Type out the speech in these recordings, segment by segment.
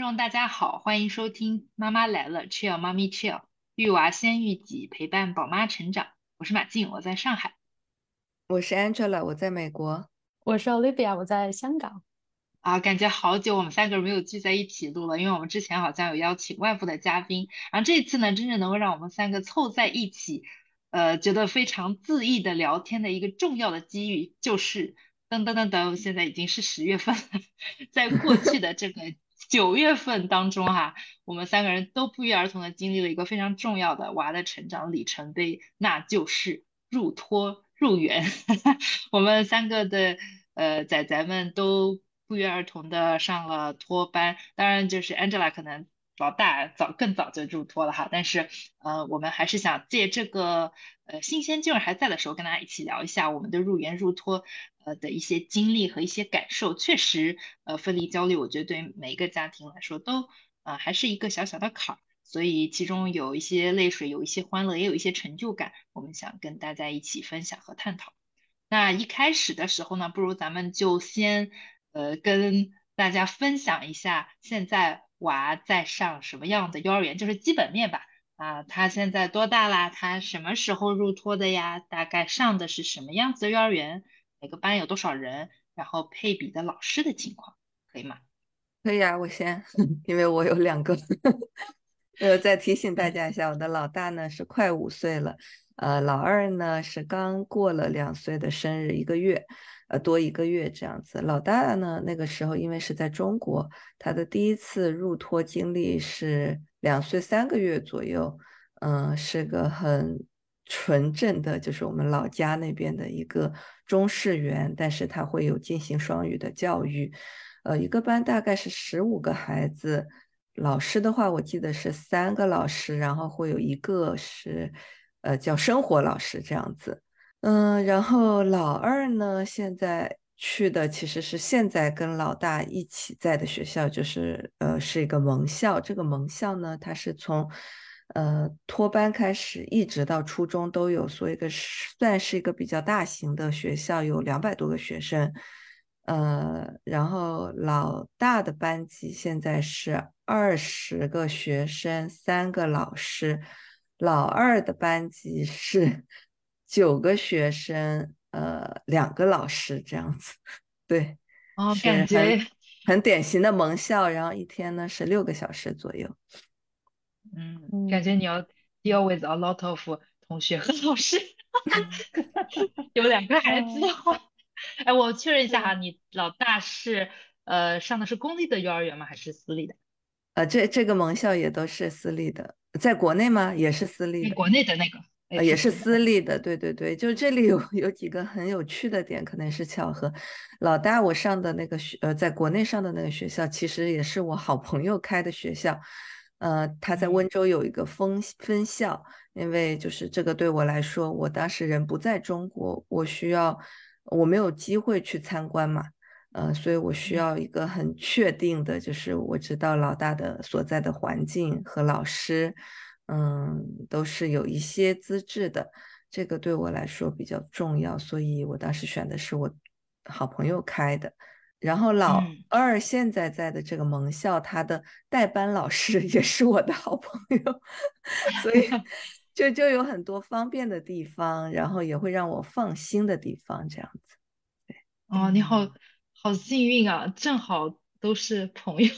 众大家好，欢迎收听妈妈来了，Chill 妈咪 Chill，育娃先育己，陪伴宝妈成长。我是马静，我在上海。我是 Angela，我在美国。我是 Olivia，我在香港。啊，感觉好久我们三个人没有聚在一起录了，因为我们之前好像有邀请外部的嘉宾，然后这次呢，真正能够让我们三个凑在一起，呃，觉得非常恣意的聊天的一个重要的机遇，就是噔噔噔噔，现在已经是十月份了，在过去的这个。九月份当中哈，我们三个人都不约而同的经历了一个非常重要的娃的成长里程碑，那就是入托入园。我们三个的呃仔仔们都不约而同的上了托班，当然就是 Angela 可能老大早更早就入托了哈，但是呃我们还是想借这个呃新鲜劲儿还在的时候，跟大家一起聊一下我们的入园入托。呃的一些经历和一些感受，确实，呃，分离焦虑，我觉得对每一个家庭来说都，呃，还是一个小小的坎儿。所以其中有一些泪水，有一些欢乐，也有一些成就感，我们想跟大家一起分享和探讨。那一开始的时候呢，不如咱们就先，呃，跟大家分享一下现在娃在上什么样的幼儿园，就是基本面吧。啊，他现在多大啦？他什么时候入托的呀？大概上的是什么样子的幼儿园？每个班有多少人？然后配比的老师的情况，可以吗？可以啊，我先，因为我有两个。呃，再提醒大家一下，我的老大呢是快五岁了，呃，老二呢是刚过了两岁的生日一个月，呃，多一个月这样子。老大呢那个时候因为是在中国，他的第一次入托经历是两岁三个月左右，嗯，是个很。纯正的就是我们老家那边的一个中式园，但是它会有进行双语的教育，呃，一个班大概是十五个孩子，老师的话我记得是三个老师，然后会有一个是，呃，叫生活老师这样子，嗯，然后老二呢现在去的其实是现在跟老大一起在的学校，就是呃是一个盟校，这个盟校呢它是从。呃，托班开始一直到初中都有，所以个算是一个比较大型的学校，有两百多个学生。呃，然后老大的班级现在是二十个学生，三个老师。老二的班级是 九个学生，呃，两个老师这样子。对，哦，感觉很典型的盟校，然后一天呢是六个小时左右。嗯，感觉你要 deal with a lot of 同学和老师，有两个孩子的话，哎，我确认一下哈，你老大是呃上的是公立的幼儿园吗？还是私立的？呃，这这个盟校也都是私立的，在国内吗？也是私立的。国内的那个，呃，也是私立的。对对对，就这里有有几个很有趣的点，可能是巧合。老大我上的那个学，呃，在国内上的那个学校，其实也是我好朋友开的学校。呃，他在温州有一个分分校，因为就是这个对我来说，我当时人不在中国，我需要我没有机会去参观嘛，呃，所以我需要一个很确定的，就是我知道老大的所在的环境和老师，嗯，都是有一些资质的，这个对我来说比较重要，所以我当时选的是我好朋友开的。然后老二现在在的这个盟校，他的代班老师也是我的好朋友，所以 就就有很多方便的地方，然后也会让我放心的地方，这样子。对，哦，你好好幸运啊，正好都是朋友。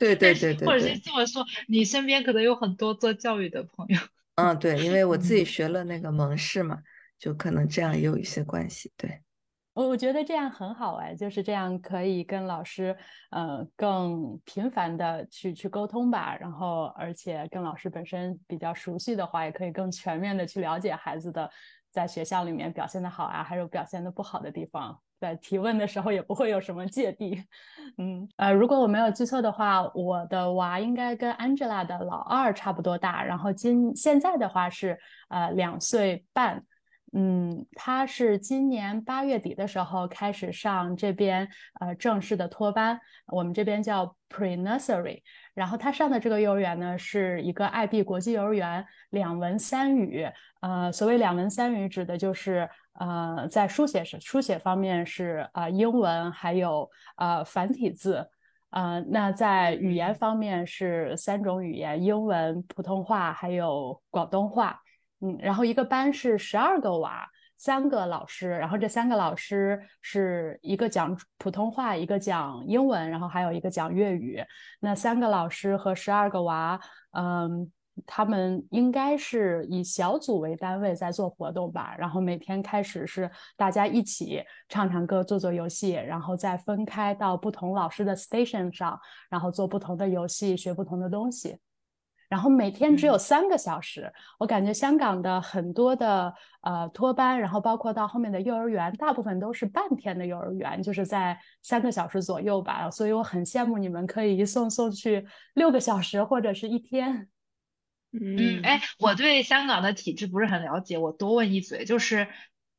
对对对对，或者是这么说，你身边可能有很多做教育的朋友。嗯，对，因为我自己学了那个蒙氏嘛，就可能这样也有一些关系。对。我我觉得这样很好哎，就是这样可以跟老师，呃，更频繁的去去沟通吧。然后，而且跟老师本身比较熟悉的话，也可以更全面的去了解孩子的在学校里面表现的好啊，还有表现的不好的地方。在提问的时候也不会有什么芥蒂。嗯，呃，如果我没有记错的话，我的娃应该跟 Angela 的老二差不多大，然后今现在的话是呃两岁半。嗯，他是今年八月底的时候开始上这边呃正式的托班，我们这边叫 pre nursery。然后他上的这个幼儿园呢，是一个 IB 国际幼儿园，两文三语。呃，所谓两文三语，指的就是呃在书写是书写方面是啊英文还有呃繁体字。呃，那在语言方面是三种语言：英文、普通话还有广东话。嗯，然后一个班是十二个娃，三个老师，然后这三个老师是一个讲普通话，一个讲英文，然后还有一个讲粤语。那三个老师和十二个娃，嗯。他们应该是以小组为单位在做活动吧，然后每天开始是大家一起唱唱歌、做做游戏，然后再分开到不同老师的 station 上，然后做不同的游戏、学不同的东西。然后每天只有三个小时，我感觉香港的很多的呃托班，然后包括到后面的幼儿园，大部分都是半天的幼儿园，就是在三个小时左右吧。所以我很羡慕你们可以一送送去六个小时或者是一天。嗯，哎，我对香港的体制不是很了解，我多问一嘴，就是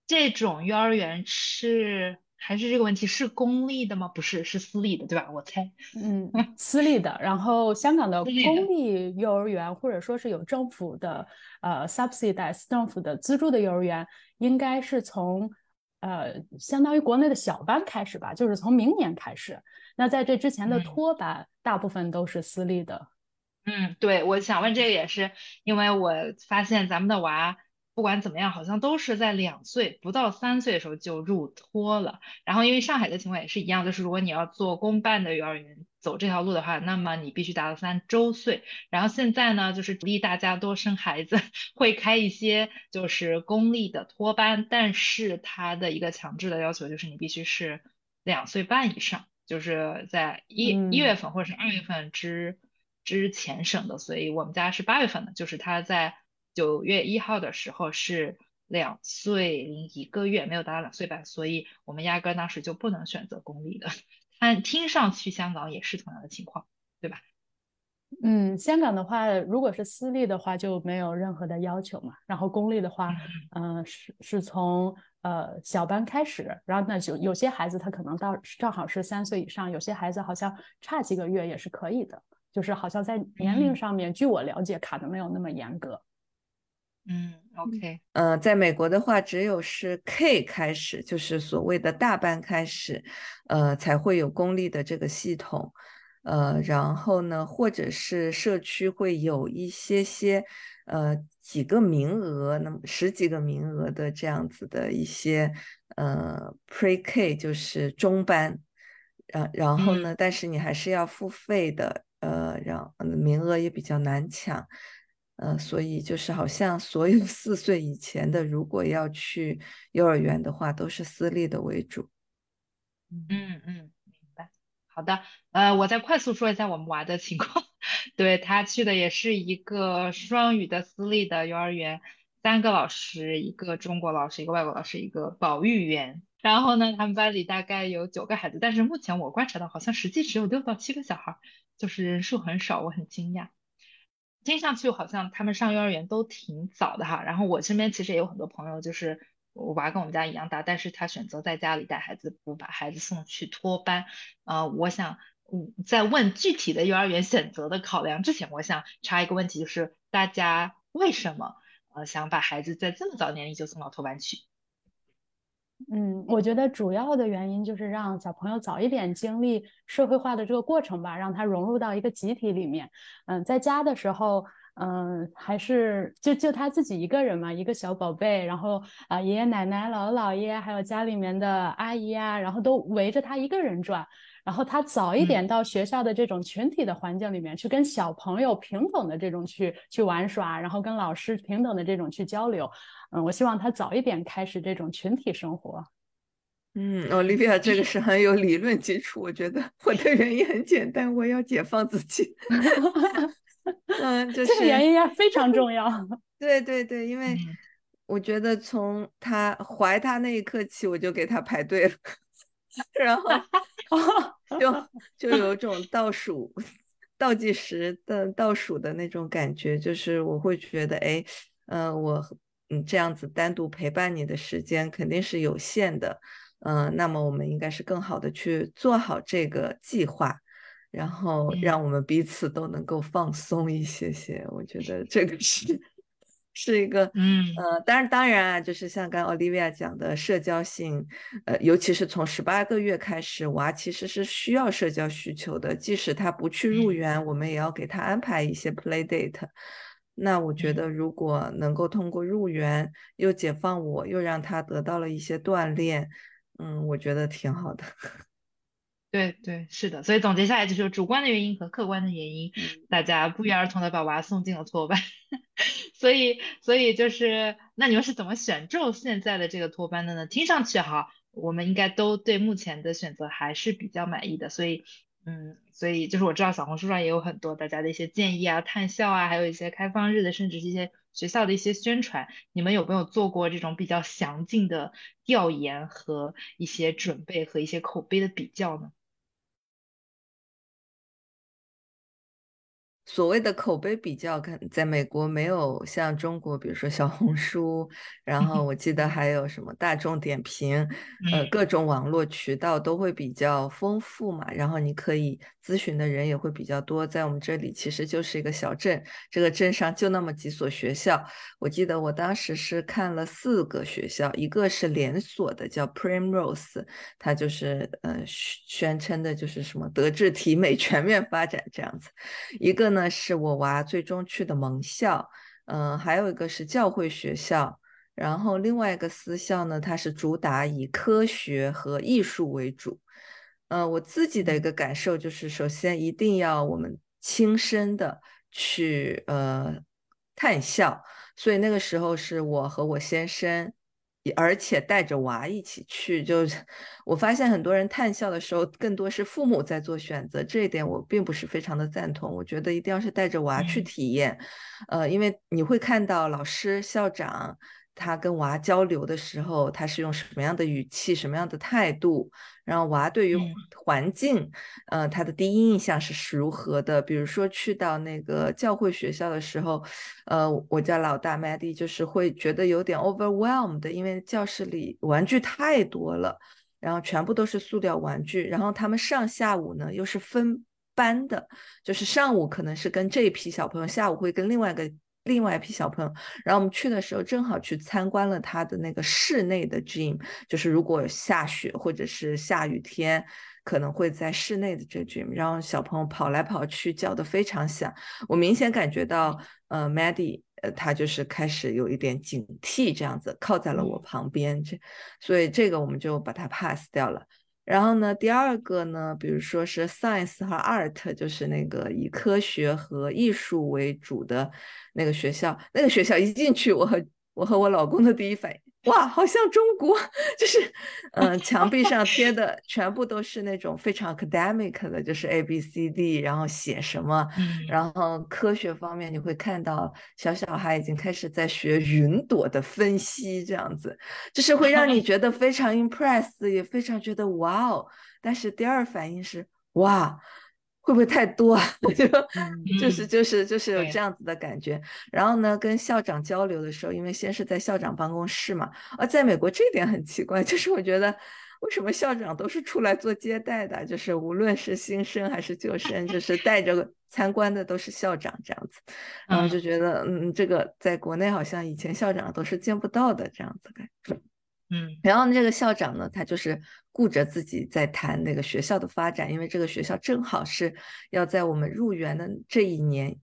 这种幼儿园是还是这个问题是公立的吗？不是，是私立的，对吧？我猜。嗯，私立的。然后香港的公立幼儿园或者说是有政府的呃 subsidize 政府的资助的幼儿园，应该是从呃相当于国内的小班开始吧，就是从明年开始。那在这之前的托班大部分都是私立的。嗯，对，我想问这个也是，因为我发现咱们的娃不管怎么样，好像都是在两岁不到三岁的时候就入托了。然后因为上海的情况也是一样，就是如果你要做公办的幼儿园走这条路的话，那么你必须达到三周岁。然后现在呢，就是鼓励大家多生孩子，会开一些就是公立的托班，但是它的一个强制的要求就是你必须是两岁半以上，就是在一一月份或者是二月份之。之前省的，所以我们家是八月份的，就是他在九月一号的时候是两岁零一个月，没有达到两岁半，所以我们压根当时就不能选择公立的。但听上去香港也是同样的情况，对吧？嗯，香港的话，如果是私立的话就没有任何的要求嘛，然后公立的话，嗯，是是从呃小班开始，然后那就有些孩子他可能到正好是三岁以上，有些孩子好像差几个月也是可以的。就是好像在年龄上面，据我了解，卡的没有那么严格。嗯，OK，呃，在美国的话，只有是 K 开始，就是所谓的大班开始，呃，才会有公立的这个系统。呃，然后呢，或者是社区会有一些些，呃，几个名额，那么十几个名额的这样子的一些，呃，Pre K 就是中班，然然后呢，但是你还是要付费的。呃，让名额也比较难抢，呃，所以就是好像所有四岁以前的，如果要去幼儿园的话，都是私立的为主。嗯嗯，明白。好的，呃，我再快速说一下我们娃的情况。对他去的也是一个双语的私立的幼儿园，三个老师，一个中国老师，一个外国老师，一个保育员。然后呢，他们班里大概有九个孩子，但是目前我观察到，好像实际只有六到七个小孩。就是人数很少，我很惊讶。听上去好像他们上幼儿园都挺早的哈。然后我身边其实也有很多朋友，就是我娃跟我们家一样大，但是他选择在家里带孩子，不把孩子送去托班。呃，我想在问具体的幼儿园选择的考量之前，我想插一个问题，就是大家为什么呃想把孩子在这么早年龄就送到托班去？嗯，我觉得主要的原因就是让小朋友早一点经历社会化的这个过程吧，让他融入到一个集体里面。嗯，在家的时候，嗯，还是就就他自己一个人嘛，一个小宝贝，然后啊，爷爷奶奶、姥姥姥爷，还有家里面的阿姨啊，然后都围着他一个人转。然后他早一点到学校的这种群体的环境里面去，跟小朋友平等的这种去去玩耍，然后跟老师平等的这种去交流。嗯，我希望他早一点开始这种群体生活。嗯，Olivia 这个是很有理论基础。我觉得我的原因很简单，我要解放自己。嗯，这个原因也非常重要。对对对，因为我觉得从他怀他那一刻起，我就给他排队了，然后就就有种倒数倒计时的倒数的那种感觉，就是我会觉得，哎，嗯，我。嗯，这样子单独陪伴你的时间肯定是有限的，嗯，那么我们应该是更好的去做好这个计划，然后让我们彼此都能够放松一些些。我觉得这个是是一个，嗯呃，当然当然啊，就是像刚 Olivia 讲的社交性，呃，尤其是从十八个月开始，娃其实是需要社交需求的，即使他不去入嗯园，我们也要给他安排一些 play date。那我觉嗯得，如果能够通过入园又解放我，又让他得到了一些锻炼，嗯，我觉得挺好的。对对，是的，所以总结下来就是有主观的原因和客观的原因，大家不约而同的把娃送进了托班，所以所以就是，那你们是怎么选中现在的这个托班的呢？听上去哈，我们应该都对目前的选择还是比较满意的，所以嗯，所以就是我知道小红书上也有很多大家的一些建议啊、探校啊，还有一些开放日的，甚至是一些学校的一些宣传，你们有没有做过这种比较详尽的调研和一些准备和一些口碑的比较呢？所谓的口碑比较，可能在美国没有像中国，比如说小红书，然后我记得还有什么大众点评，呃，嗯各种网络渠道都会比较丰富嘛，然后你可以咨询的人也会比较多。在我们这里其实就是一个小镇，这个镇上就那么几所学校。我记得我当时是看了四个学校，一个是连锁的，叫 Primrose，它就是呃宣称的就是什么德智体美全面发展这样子。一个呢是我娃最终去的盟校，嗯、还有一个是教会学校，然后另外一个私校呢，它是主打以科学和艺术为主。呃，我自己的一个感受就是，首先一定要我们亲身的去呃探校，所以那个时候是我和我先生。也而且带着娃一起去，就是 我发现很多人探校的时候，更多是父母在做选择，这一点我并不是非常的赞同。我觉得一定要是带着娃去嗯体验，呃，因为你会看到老师、校长他跟娃交流的时候，他是用什么样的语气、什么样的态度，然后娃对于嗯环境，呃，他的第一印象是如何的。比如说去到那个教会学校的时候，呃，我家老大 Maddie 就是会觉得有点 overwhelmed，因为教室里玩具太多了，然后全部都是塑料玩具，然后他们上下午呢又是分班的，就是上午可能是跟这一批小朋友，下午会跟另外一个。另外一批小朋友，然后我们去的时候正好去参观了他的那个室内的 gym，就是如果下雪或者是下雨天，可能会在室内的这个 gym，然后小朋友跑来跑去，叫的非常响。我明显感觉到，呃，Maddie，呃，他就是开始有一点警惕，这样子靠在了我旁边，这，所以这个我们就把它 pass 掉了。然后呢，第二个呢，比如说是 science 和 art，就是那个以科学和艺术为主的那个学校。那个学校一进去，我和我和我老公的第一反应，哇，好像中国，就是，嗯、呃，墙壁上贴 的全部都是那种非常 academic 的，就是 A B C D，然后写什么，嗯然后科学方面你会看到小小孩已经开始在学云朵的分析，这样子，就是会让你 觉得非常 impress，也非常觉得哇哦。但是第二反应是哇，会不会太多啊？就就是就是就是有这样子的感觉。然后呢，跟校长交流的时候，因为先是在校长办公室嘛，啊在美国这点很奇怪，就是我觉得。为什么校长都是出来做接待的？就是无论是新生还是旧生，就是带着参观的都是校长这样子，然后就觉得，嗯，这个在国内好像以前校长都是见不到的这样子感觉。嗯，然后这个校长呢，他就是顾着自己在谈那个学校的发展，因为这个学校正好是要在我们入园的这一年，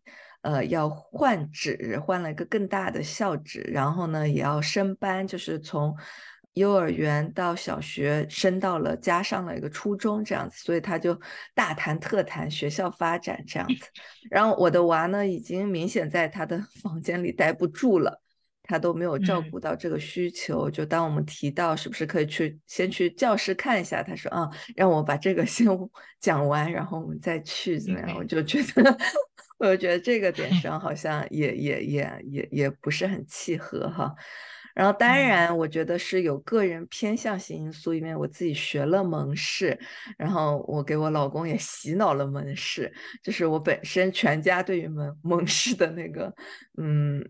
呃，要换址，换了一个更大的校址，然后呢，也要升班，就是从。幼儿园到小学升到了，加上了一个初中这样子，所以他就大谈特谈学校发展这样子。然后我的娃呢，已经明显在他的 房间里待不住了，他都没有照顾到这个需求。就当我们提到是不是可以去先去教室看一下，他说啊，让我把这个先 讲完，然后我们再去怎么样？我就觉得，我就觉得这个点 上好像也也也也也不是很契合哈。然后当然，我觉得是有个人偏向性因素，因为我自己学了蒙氏，然后我给我老公也洗脑了蒙氏，就是我本身全家对于蒙蒙氏的那个嗯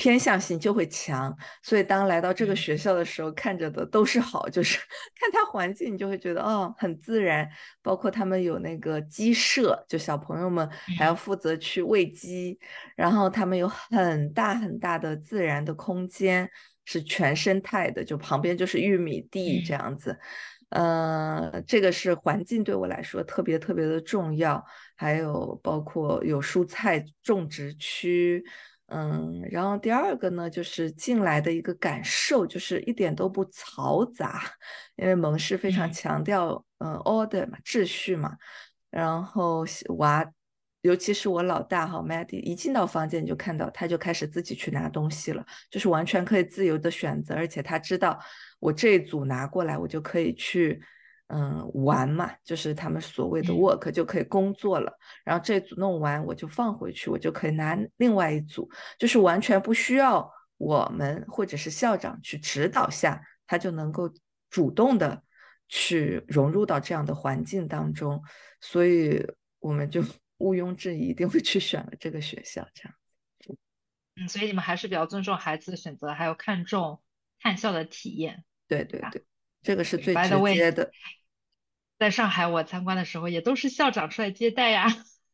偏向性就会强，所以当来到这个学校的时候，看着的都是好，就是 看它环境，你就会觉得哦很自然。包括他们有那个鸡舍，就小朋友们还要负责去喂鸡，然后他们有很大很大的自然的空间，是全生态的，就旁边就是玉米地这样子。呃，这个是环境对我来说特别特别的重要，还有包括有蔬菜种植区。嗯，然后第二个呢，就是进来的一个感受，就是一点都不嘈杂，因为蒙氏非常强调嗯 order 嘛，秩序嘛。然后娃，尤其是我老大哈 Maddie，一进到房间你就看到他就开始自己去拿东西了，就是完全可以自由的选择，而且他知道我这一组拿过来，我就可以去。嗯，玩嘛，就是他们所谓的 work 就可以工作了。然后这组弄完，我就放回去，我就可以拿另外一组，就是完全不需要我们或者是校长去指导下，他就能够主动的去融入到这样的环境当中。所以我们就 毋庸置疑，一定会去选了这个学校。这样，嗯，所以你们还是比较尊重孩子的选择，还有看重看校的体验。对对对，这个是最直接的。在上海，我参观的时候也都是校长出来接待呀。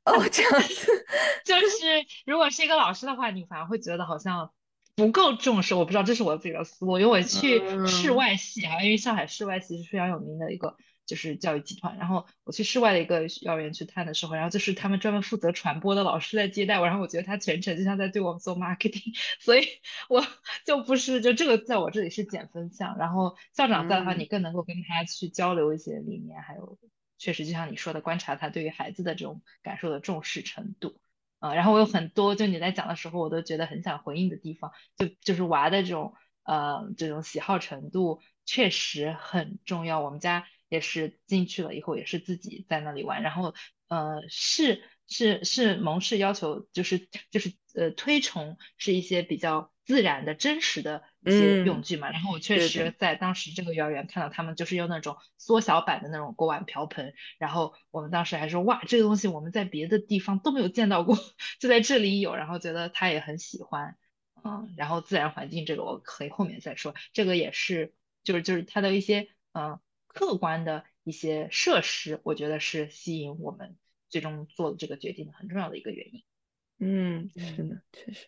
哦，这样子，就是如果是一个老师的话，你反而会觉得好像。不够重视，我不知道这是我自己的思路，因为我去室外系啊，因为上海室外系是非常有名的一个就是教育集团，然后我去室外的一个幼儿园去探的时候，然后就是他们专门负责传播的老师在接待我，然后我觉得他全程就像在对我们做 marketing，所以 我就不是就这个在我这里是减分项，然后校长在的话，你更能够跟他去交流一些理念，还有确实就像你说的，观察他对于孩子的这种感受的重视程度。啊，然后我有很多，就你在讲的时候，我都觉得很想回应的地方，就就是娃的这种呃这种喜好程度确实很重要。我们家也是进去了以后，也是自己在那里玩，然后呃是是是蒙氏要求，就是就是呃推崇是一些比较。自然的真实的一些用具嘛，然后我确实。在当时这个幼儿园看到他们就是用那种缩小版的那种锅碗瓢盆，然后我们当时还说哇，这个东西我们在别的地方都没有见到过，就在这里有，然后觉得他也很喜欢，嗯，然后自然环境这个我可以后面再说，这个也是就是就是它的一些嗯客观的一些设施，我觉得是吸引我们最终做这个决定的很重要的一个原因。嗯，是的，确实，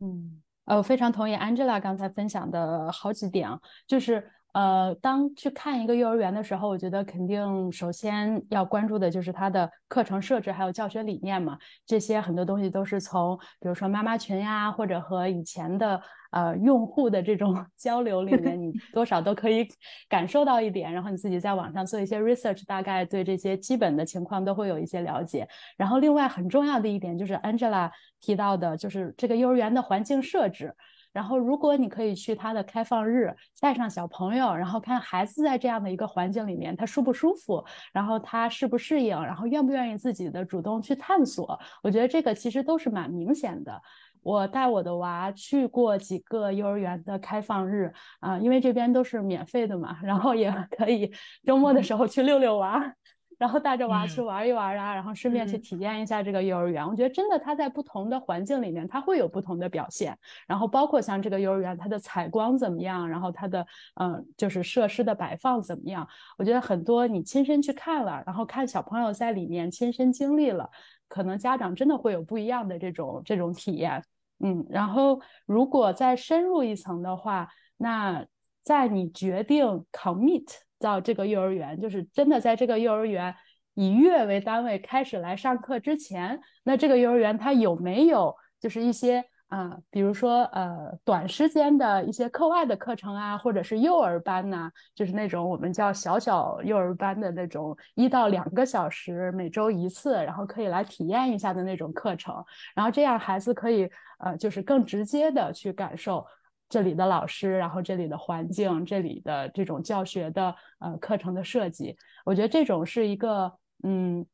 嗯。呃，我非常同意 Angela 刚才分享的好几点啊，就是呃，当去看一个幼儿园的时候，我觉得肯定首先要关注的就是它的课程设置还有教学理念嘛，这些很多东西都是从比如说妈妈群呀，或者和以前的。呃，用户的这种 交流里面，你多少都可以感受到一点，然后你自己在网上做一些 research，大概对这些基本的情况都会有一些了解。然后另外很重要的一点就是 Angela 提到的，就是这个幼儿园的环境设置。然后如果你可以去他的开放日，带上小朋友，然后看孩子在这样的一个环境里面，他舒不舒服，然后他适不适应，然后愿不愿意自己的主动去探索，我觉得这个其实都是蛮明显的。我带我的娃去过几个幼儿园的开放日啊，因为这边都是免费的嘛，然后也可以周末的时候去遛遛娃，然后带着娃去玩一玩啊，然后顺便去体验一下这个幼儿园。我觉得真的，它在不同的环境里面，它会有不同的表现。然后包括像这个幼儿园，它的采光怎么样，然后它的嗯，就是设施的摆放怎么样？我觉得很多你亲身去看了，然后看小朋友在里面亲身经历了，可能家长真的会有不一样的这种这种体验。嗯，然后如果再深入一层的话，那在你决定 commit 到这个幼儿园，就是真的在这个幼儿园以月为单位开始来上课之前，那这个幼儿园它有没有就是一些？啊，比如说呃，短时间的一些课外的课程啊，或者是幼儿班呐，就是那种我们叫小小幼儿班的那种，一到两个小时每周一次，然后可以来体验一下的那种课程，然后这样孩子可以呃，就是更直接的去感受这里的老师，然后这里的环境，这里的这种教学的呃课程的设计，我觉得这种是一个嗯。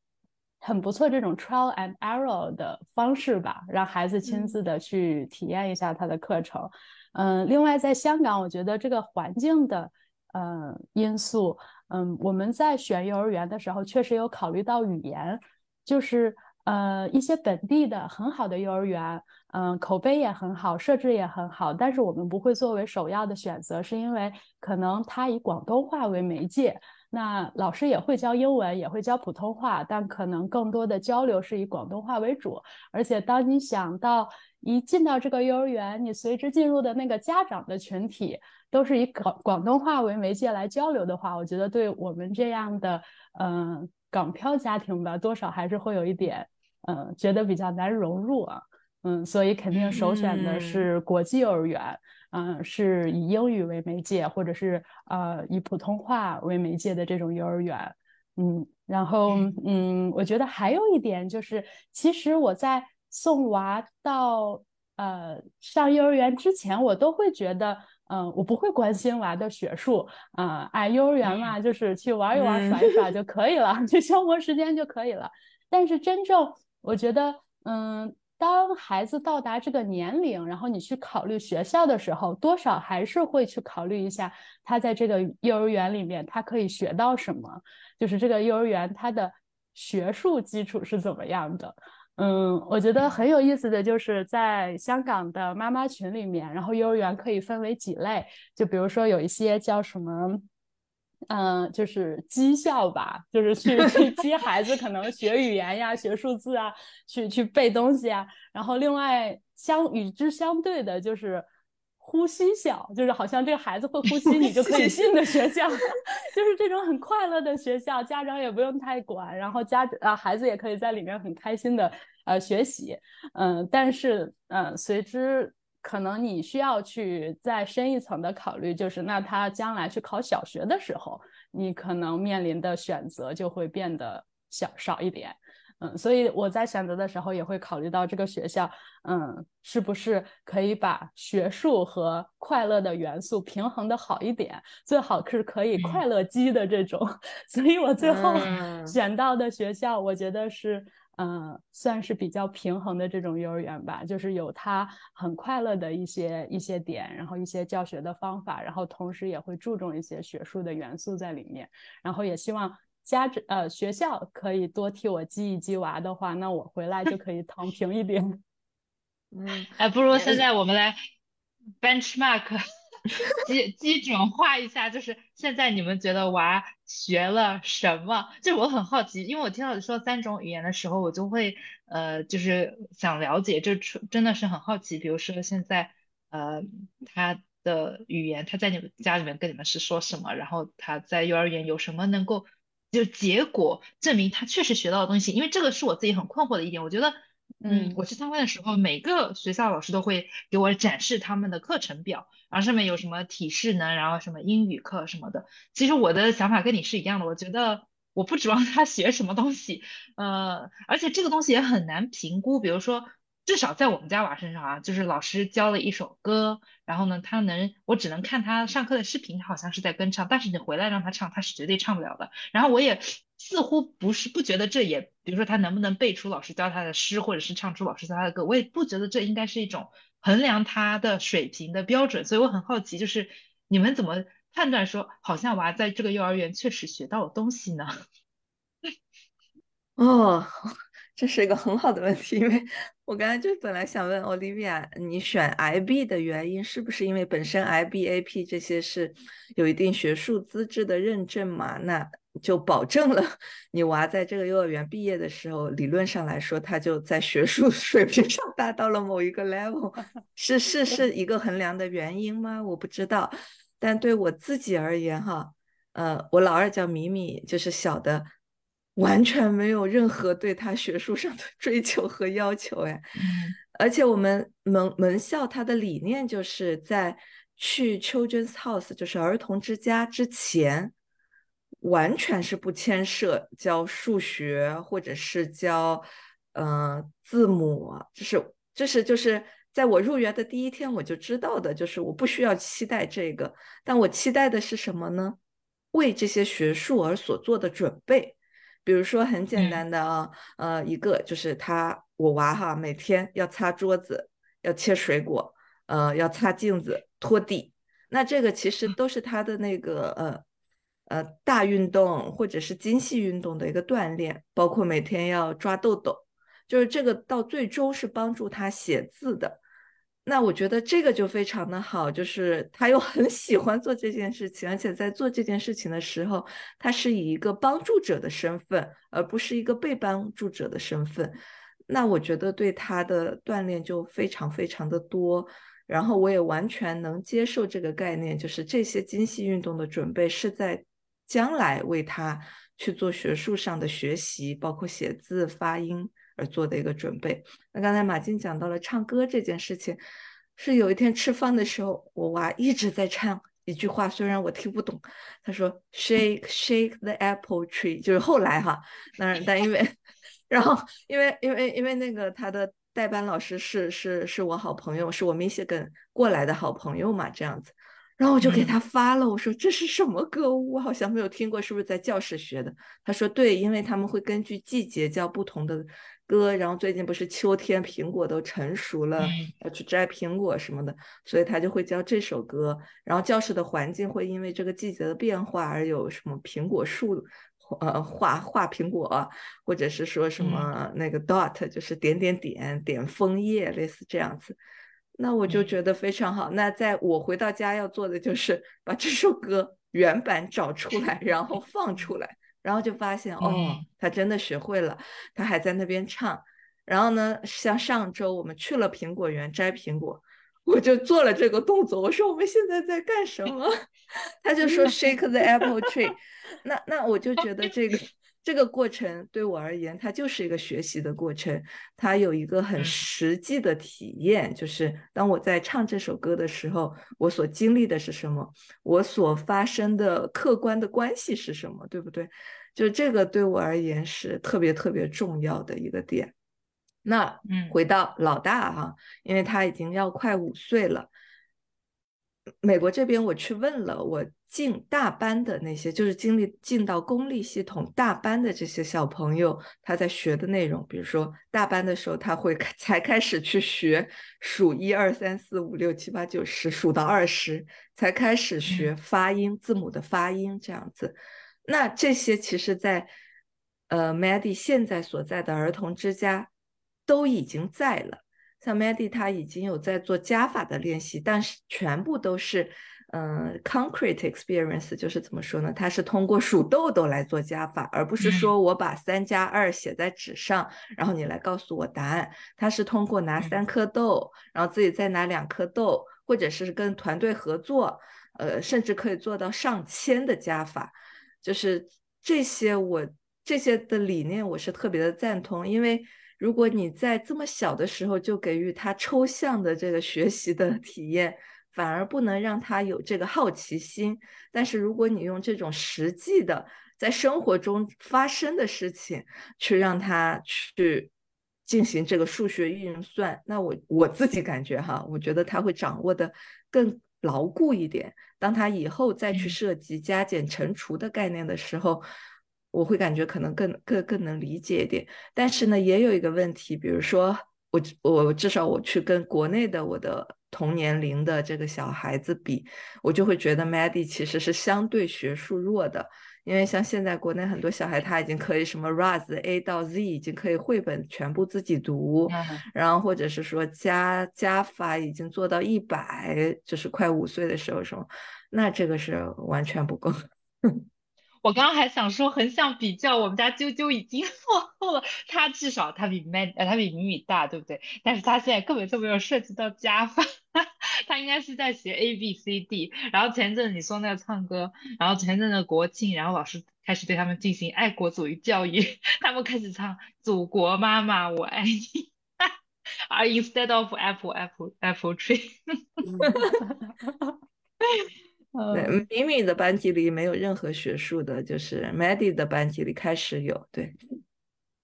很不错，这种 trial and error 的方式吧，让孩子亲自的去体验一下他的课程。嗯，另外在香港，我觉得这个环境的呃因素，嗯，我们在选幼儿园的时候确实有考虑到语言，就是呃一些本地的很好的幼儿园，嗯，口碑也很好，设置也很好，但是我们不会作为首要的选择，是因为可能它以广东话为媒介。那老师也会教英文，也会教普通话，但可能更多的交流是以广东话为主。而且，当你想到一进到这个幼儿园，你随之进入的那个家长的群体都是以广广东话为媒介来交流的话，我觉得对我们这样的嗯港漂家庭吧，多少还是会有一点嗯觉得比较难融入啊。嗯，所以肯定首选的是国际幼儿园。嗯，是以英语为媒介，或者是呃以普通话为媒介的这种幼儿园，嗯，然后嗯，我觉得还有一点就是，其实我在送娃到呃上幼儿园之前，我都会觉得，嗯，我不会关心娃的学术，啊，哎，幼儿园嘛，就是去玩一玩、耍一耍就可以了，去消磨时间就可以了。但是真正我觉得，嗯。当孩子到达这个年龄，然后你去考虑学校的时候，多少还是会去考虑一下他在这个幼儿园里面他可以学到什么，就是这个幼儿园它的学术基础是怎么样的。嗯，我觉得很有意思的就是在香港的妈妈群里面，然后幼儿园可以分为几类，就比如说有一些叫什么。嗯，就是绩效吧，就是去去 激孩子可能学语言呀、学数字啊、去去背东西啊。然后另外相与之相对的就是呼吸校，就是好像这个孩子会呼吸，你就可以进的学校，就是这种很快乐的学校，家长也不用太管，然后家啊孩子也可以在里面很开心的呃学习。嗯，但是嗯随之。可能你需要去再深一层的考虑，就是那他将来去考小学的时候，你可能面临的选择就会变得小少一点。嗯，所以我在选择的时候也会考虑到这个学校，嗯，是不是可以把学术和快乐的元素平衡的好一点，最好是可以快乐鸡的这种。所以我最后选到的学校，我觉得是。嗯，算是比较平衡的这种幼儿园吧，就是有它很快乐的一些一些点，然后一些教学的方法，然后同时也会注重一些学术的元素在里面，然后也希望家长呃学校可以多替我激一激娃的话，那我回来就可以躺平一点。嗯，哎，不如现在我们来 benchmark。基基准化一下，就是现在你们觉得娃学了什么？就我很好奇，因为我听到你说三种语言的时候，我就会呃，就是想了解，就真的是很好奇。比如说现在呃，他的语言，他在你们家里面跟你们是说什么？然后他在幼儿园有什么能够就结果证明他确实学到的东西？因为这个是我自己很困惑的一点，我觉得。嗯，我去参观的时候，每个学校老师都会给我展示他们的课程表，然后上面有什么体适能，然后什么英语课什么的。其实我的想法跟你是一样的，我觉得我不指望他学什么东西，呃，而且这个东西也很难评估。比如说，至少在我们家娃身上啊，就是老师教了一首歌，然后呢，他能，我只能看他上课的视频，他好像是在跟唱，但是你回来让他唱，他是绝对唱不了的。然后我也。似乎不是不觉得这也，比如说他能不能背出老师教他的诗，或者是唱出老师教他的歌，我也不觉得这应该是一种衡量他的水平的标准。所以我很好奇，就是你们怎么判断说，好像娃在这个幼儿园确实学到了东西呢？哦，这是一个很好的问题，因为我刚才就本来想问 Olivia，你选 IB 的原因是不是因为本身 IB、AP 这些是有一定学术资质的认证嘛？那就保证了 你娃在这个幼儿园毕业的时候，理论上来说，他就在学术 水平上达到了某一个 level，是是是一个衡量的原因吗？我不知道，但对我自己而言，哈，呃，我老二叫米米，就是小的，完全没有任何对他学术上的 追求和要求，哎，而且我们门门校它的理念就是在去 Children's House，就是儿童之家之前。完全是不牵涉教数学或者是教，呃，字母，就是就是就是在我入园的第一天我就知道的，就是我不需要期待这个，但我期待的是什么呢？为这些学术而所做的准备，比如说很简单的啊，呃，一个就是他我娃哈每天要擦桌子，要切水果，呃，要擦镜子，拖地，那这个其实都是他的那个呃。呃，大运动或者是精细运动的一个锻炼，包括每天要抓豆豆，就是这个到最终是帮助他写字的。那我觉得这个就非常的好，就是他又很喜欢做这件事情，而且在做这件事情的时候，他是以一个帮助者的身份，而不是一个被帮助者的身份。那我觉得对他的锻炼就非常非常的多，然后我也完全能接受这个概念，就是这些精细运动的准备是在将来为他去做学术上的学习，包括写字、发音。而做的一个准备。那刚才马静讲到了唱歌这件事情，是有一天吃饭的时候，我娃一直在唱一句话，虽然我听不懂，他说 “shake shake the apple tree”，就是后来哈，那但因为，然后因为因为因为那个他的代班老师是是是我好朋友，是我 Michigan 过来的好朋友嘛，这样子。然后我就给他发了，我说这是什么歌？我好像没有听过，是不是在教室学的？他说对，因为他们会根据季节教不同的歌。然后最近不是秋天，苹果都成熟了，要去摘苹果什么的，所以他就会教这首歌。然后教室的环境会因为这个季节的变化而有什么苹果树，呃，画画苹果，或者是说什么那个 dot，就是点点点点枫叶，类似这样子。那我就觉得非常好。那在我回到家要做的就是把这首歌原版找出来，然后放出来，然后就发现哦，他真的学会了，他还在那边唱。然后呢，像上周我们去了苹果园摘苹果，我就做了这个动作。我说我们现在在干什么？他就说 Shake the apple tree。那那我就觉得这个。这个过程对我而言，它就是一个学习的过程。它有一个很实际的体验，就是当我在唱这首歌的时候，我所经历的是什么，我所发生的客观的关系是什么，对不对？就这个对我而言是特别特别重要的一个点。那回到老大哈，因为他已经要快五岁了。美国这边我去问了我进大班的那些，就是经历进到公立系统大班的这些小朋友，他在学的内容，比如说大班的时候他会 才开始去学数一二三四五六七八九十，数到二十才开始学发音字母的发音这样子。那这些其实，在呃 Maddie 现在所在的儿童之家都已经在了。像 Maddie 他已经有在做加法的练习，但是全部都是嗯 concrete experience，就是怎么说呢？他是通过数豆豆来做加法，而不是说我把三加二写在纸上，然后你来告诉我答案。他是通过拿三颗豆，然后自己再拿两颗豆，或者是跟团队合作，呃，甚至可以做到上千的加法。就是这些我这些的理念，我是特别的赞同，因为。如果你在这么小的时候就给予他抽象的这个学习的 体验，反而不能让他有这个好奇心。但是如果你用这种实际的在生活中发生的事情去让他去进行这个数学运算，那我我自己感觉哈，我觉得他会掌握的更牢固一点。当他以后再去涉及加减乘除的概念的时候。我会感觉可能更更更能理解一点，但是呢，也有一个问题，比如说我我至少我去跟国内的我的同年龄的这个小孩子比，我就会觉得 Maddie 其实是相对学术弱的，因为像现在国内很多小孩他已经可以什么 Raz A 到 Z 已经可以绘本全部自己读，然后或者是说加加法已经做到一百，就是快五岁的时候什么，那这个是完全不够。我刚刚还想说，很想比较，我们家啾啾已经 落后了，他至少他比 Man 呃他比米米大，对不对？但是他现在根本就没有涉及到加法，他应该是在学 A B C D。然后前阵子你说那个唱歌，然后前阵的国庆，然后老师开始对他们进行爱国主义教育，他们开始唱祖国妈妈我爱你，而 instead of apple apple apple tree。对，米米的班级里没有任何学术的，就是 Maddie 的班级里开始有。对，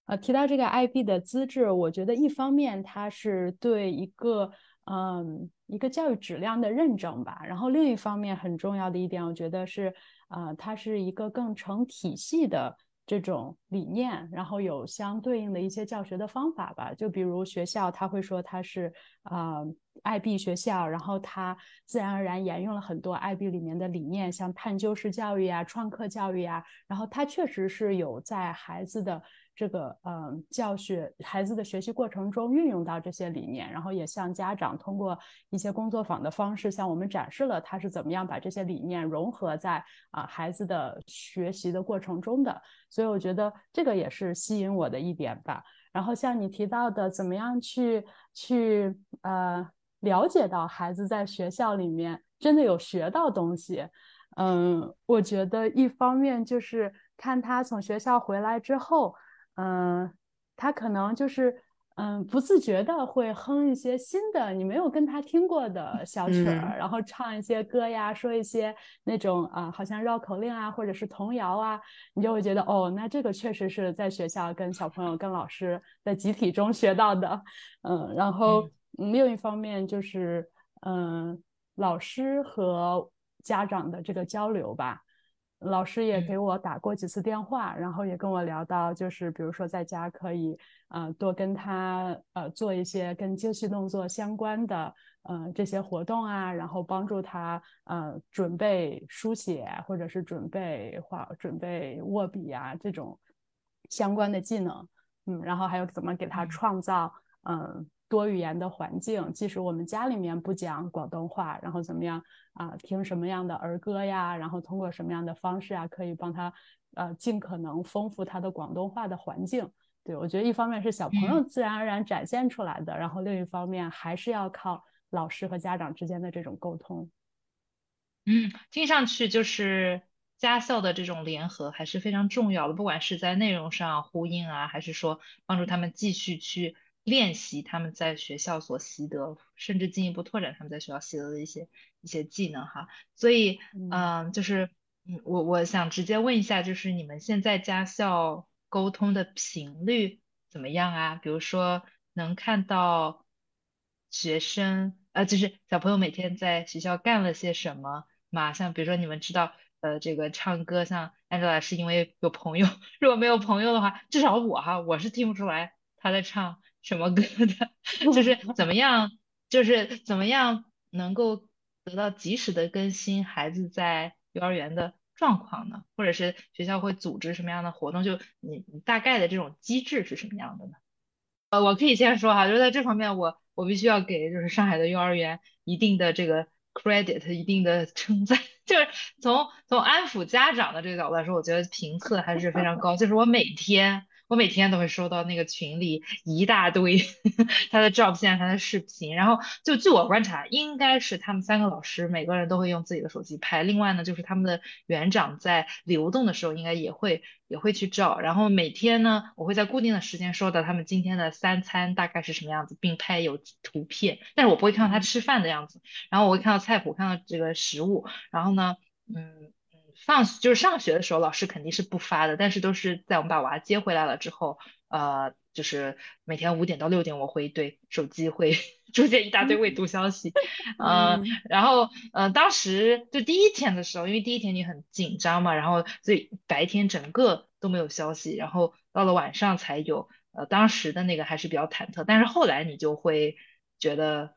呃，提到这个 IB 的资质，我觉得一方面它是对一个嗯一个教育质量的认证吧，然后另一方面很重要的一点，我觉得是啊，它是一个更成体系的这种理念，然后有相对应的一些教学的方法吧。就比如学校他会说它是啊。IB 学校，然后它自然而然沿用了很多 IB 里面的理念，像探究式教育啊、创客教育啊，然后它确实是有在孩子的这个呃教学、孩子的学习过程中运用到这些理念，然后也向家长通过一些工作坊的方式向我们展示了他是怎么样把这些理念融合在啊孩子的学习的过程中的，所以我觉得这个也是吸引我的一点吧。然后像你提到的，怎么样去去呃了解到孩子在学校里面真的有学到东西？嗯，我觉得一方面就是看他从学校回来之后，嗯，他可能就是。嗯，不自觉的会哼一些新的你没有跟他听过的小曲儿，然后唱一些歌呀，说一些那种啊，好像绕口令啊，或者是童谣啊，你就会觉得哦，那这个确实是在学校跟小朋友、跟老师在集体中学到的。嗯，然后另一方面就是嗯，老师和家长的这个交流吧。老师也给我打过几次电话，然后也跟我聊到，就是比如说在家可以，呃，多跟他呃做一些跟精细动作相关的，呃这些活动啊，然后帮助他呃准备书写或者是准备画、准备握笔啊这种相关的技能，嗯，然后还有怎么给他创造，嗯。多语言的环境，即使我们家里面不讲广东话，然后怎么样啊？听什么样的儿歌呀？然后通过什么样的方式啊，可以帮他呃尽可能丰富他的广东话的环境。对我觉得，一方面是小朋友自然而然展现出来的，然后另一方面还是要靠老师和家长之间的这种沟通。嗯，听上去就是家校的这种联合还是非常重要的，不管是在内容上呼应啊，还是说帮助他们继续去。练习他们在学校所习得，甚至进一步拓展他们在学校习得的一些一些技能哈。所以，嗯，就是，嗯，我我想直接问一下，就是你们现在家校沟通的频率怎么样啊？比如说，能看到学生，呃，就是小朋友每天在学校干了些什么吗？像比如说，你们知道，呃，这个唱歌，像 Angela 是因为有朋友，如果没有朋友的话，至少我哈，我是听不出来他在唱。什么歌的，就是 怎么样，就是怎么样能够得到及时的更新孩子在幼儿园的状况呢？或者是学校会组织什么样的活动？就你你大概的这种机制是什么样的呢？呃，我可以先说哈，就是在这方面，我我必须要给就是上海的幼儿园一定的这个 credit，一定的称赞。就是从从安抚家长的这个角度来说，我觉得评测还是非常高。就是我每天。我每天都会收到那个群里一大堆 他的照片、他的视频，然后就据我观察，应该是他们三个老师每个人都会用自己的手机拍。另外呢，就是他们的园长在流动的时候，应该也会也会去照。然后每天呢，我会在固定的时间收到他们今天的三餐大概是什么样子，并拍有图片。但是我不会看到他吃饭的样子，然后我会看到菜谱，看到这个食物。然后呢，嗯。放就是上学的时候，老师肯定是不发的，但是都是在我们把娃接回来了之后，呃，就是每天五点到六点，我会对手机会 出现一大堆未读消息，嗯，然后呃，当时就第一天的时候，因为第一天你很紧张嘛，然后所以白天整个都没有消息，然后到了晚上才有，呃，当时的那个还是比较忐忑，但是后来你就会觉得，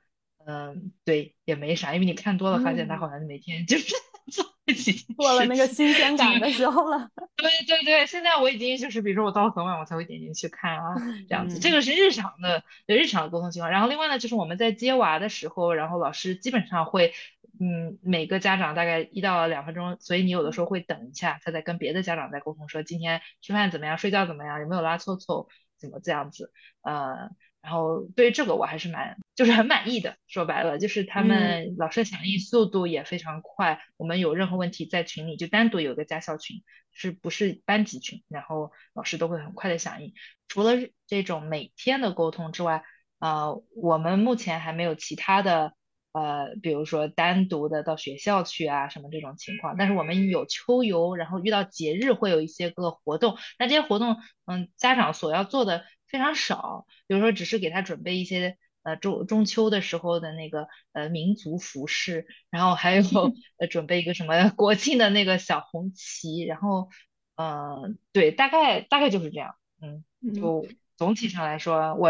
嗯，对，也没啥，因为你看多了，发现他好像每天就是。做一起过了那个新鲜感的时候了。对对对，现在我已经就是，比如说我到了很晚，我才会点进去看啊，这样子。这个是日常的，日常的沟通情况。然后另外呢，就是我们在接娃的时候，然后老师基本上会，嗯，每个家长大概一到两分钟，所以你有的时候会等一下，他在跟别的家长在沟通，说今天吃饭怎么样，睡觉怎么样，有没有拉臭臭，怎么这样子，呃。然后对于这个我还是蛮就是很满意的。说白了，就是他们老师响应速度也非常快。我们有任何问题在群里就单独有个家校群，是不是班级群？然后老师都会很快的响应。除了这种每天的沟通之外，呃，我们目前还没有其他的呃，比如说单独的到学校去啊什么这种情况。但是我们有秋游，然后遇到节日会有一些个活动。那这些活动，嗯，家长所要做的。非常少，比如说只是给他准备一些呃中中秋的时候的那个呃民族服饰，然后还有 呃准备一个什么国庆的那个小红旗，然后嗯对，大概大概就是这样，嗯，就总体上来说，我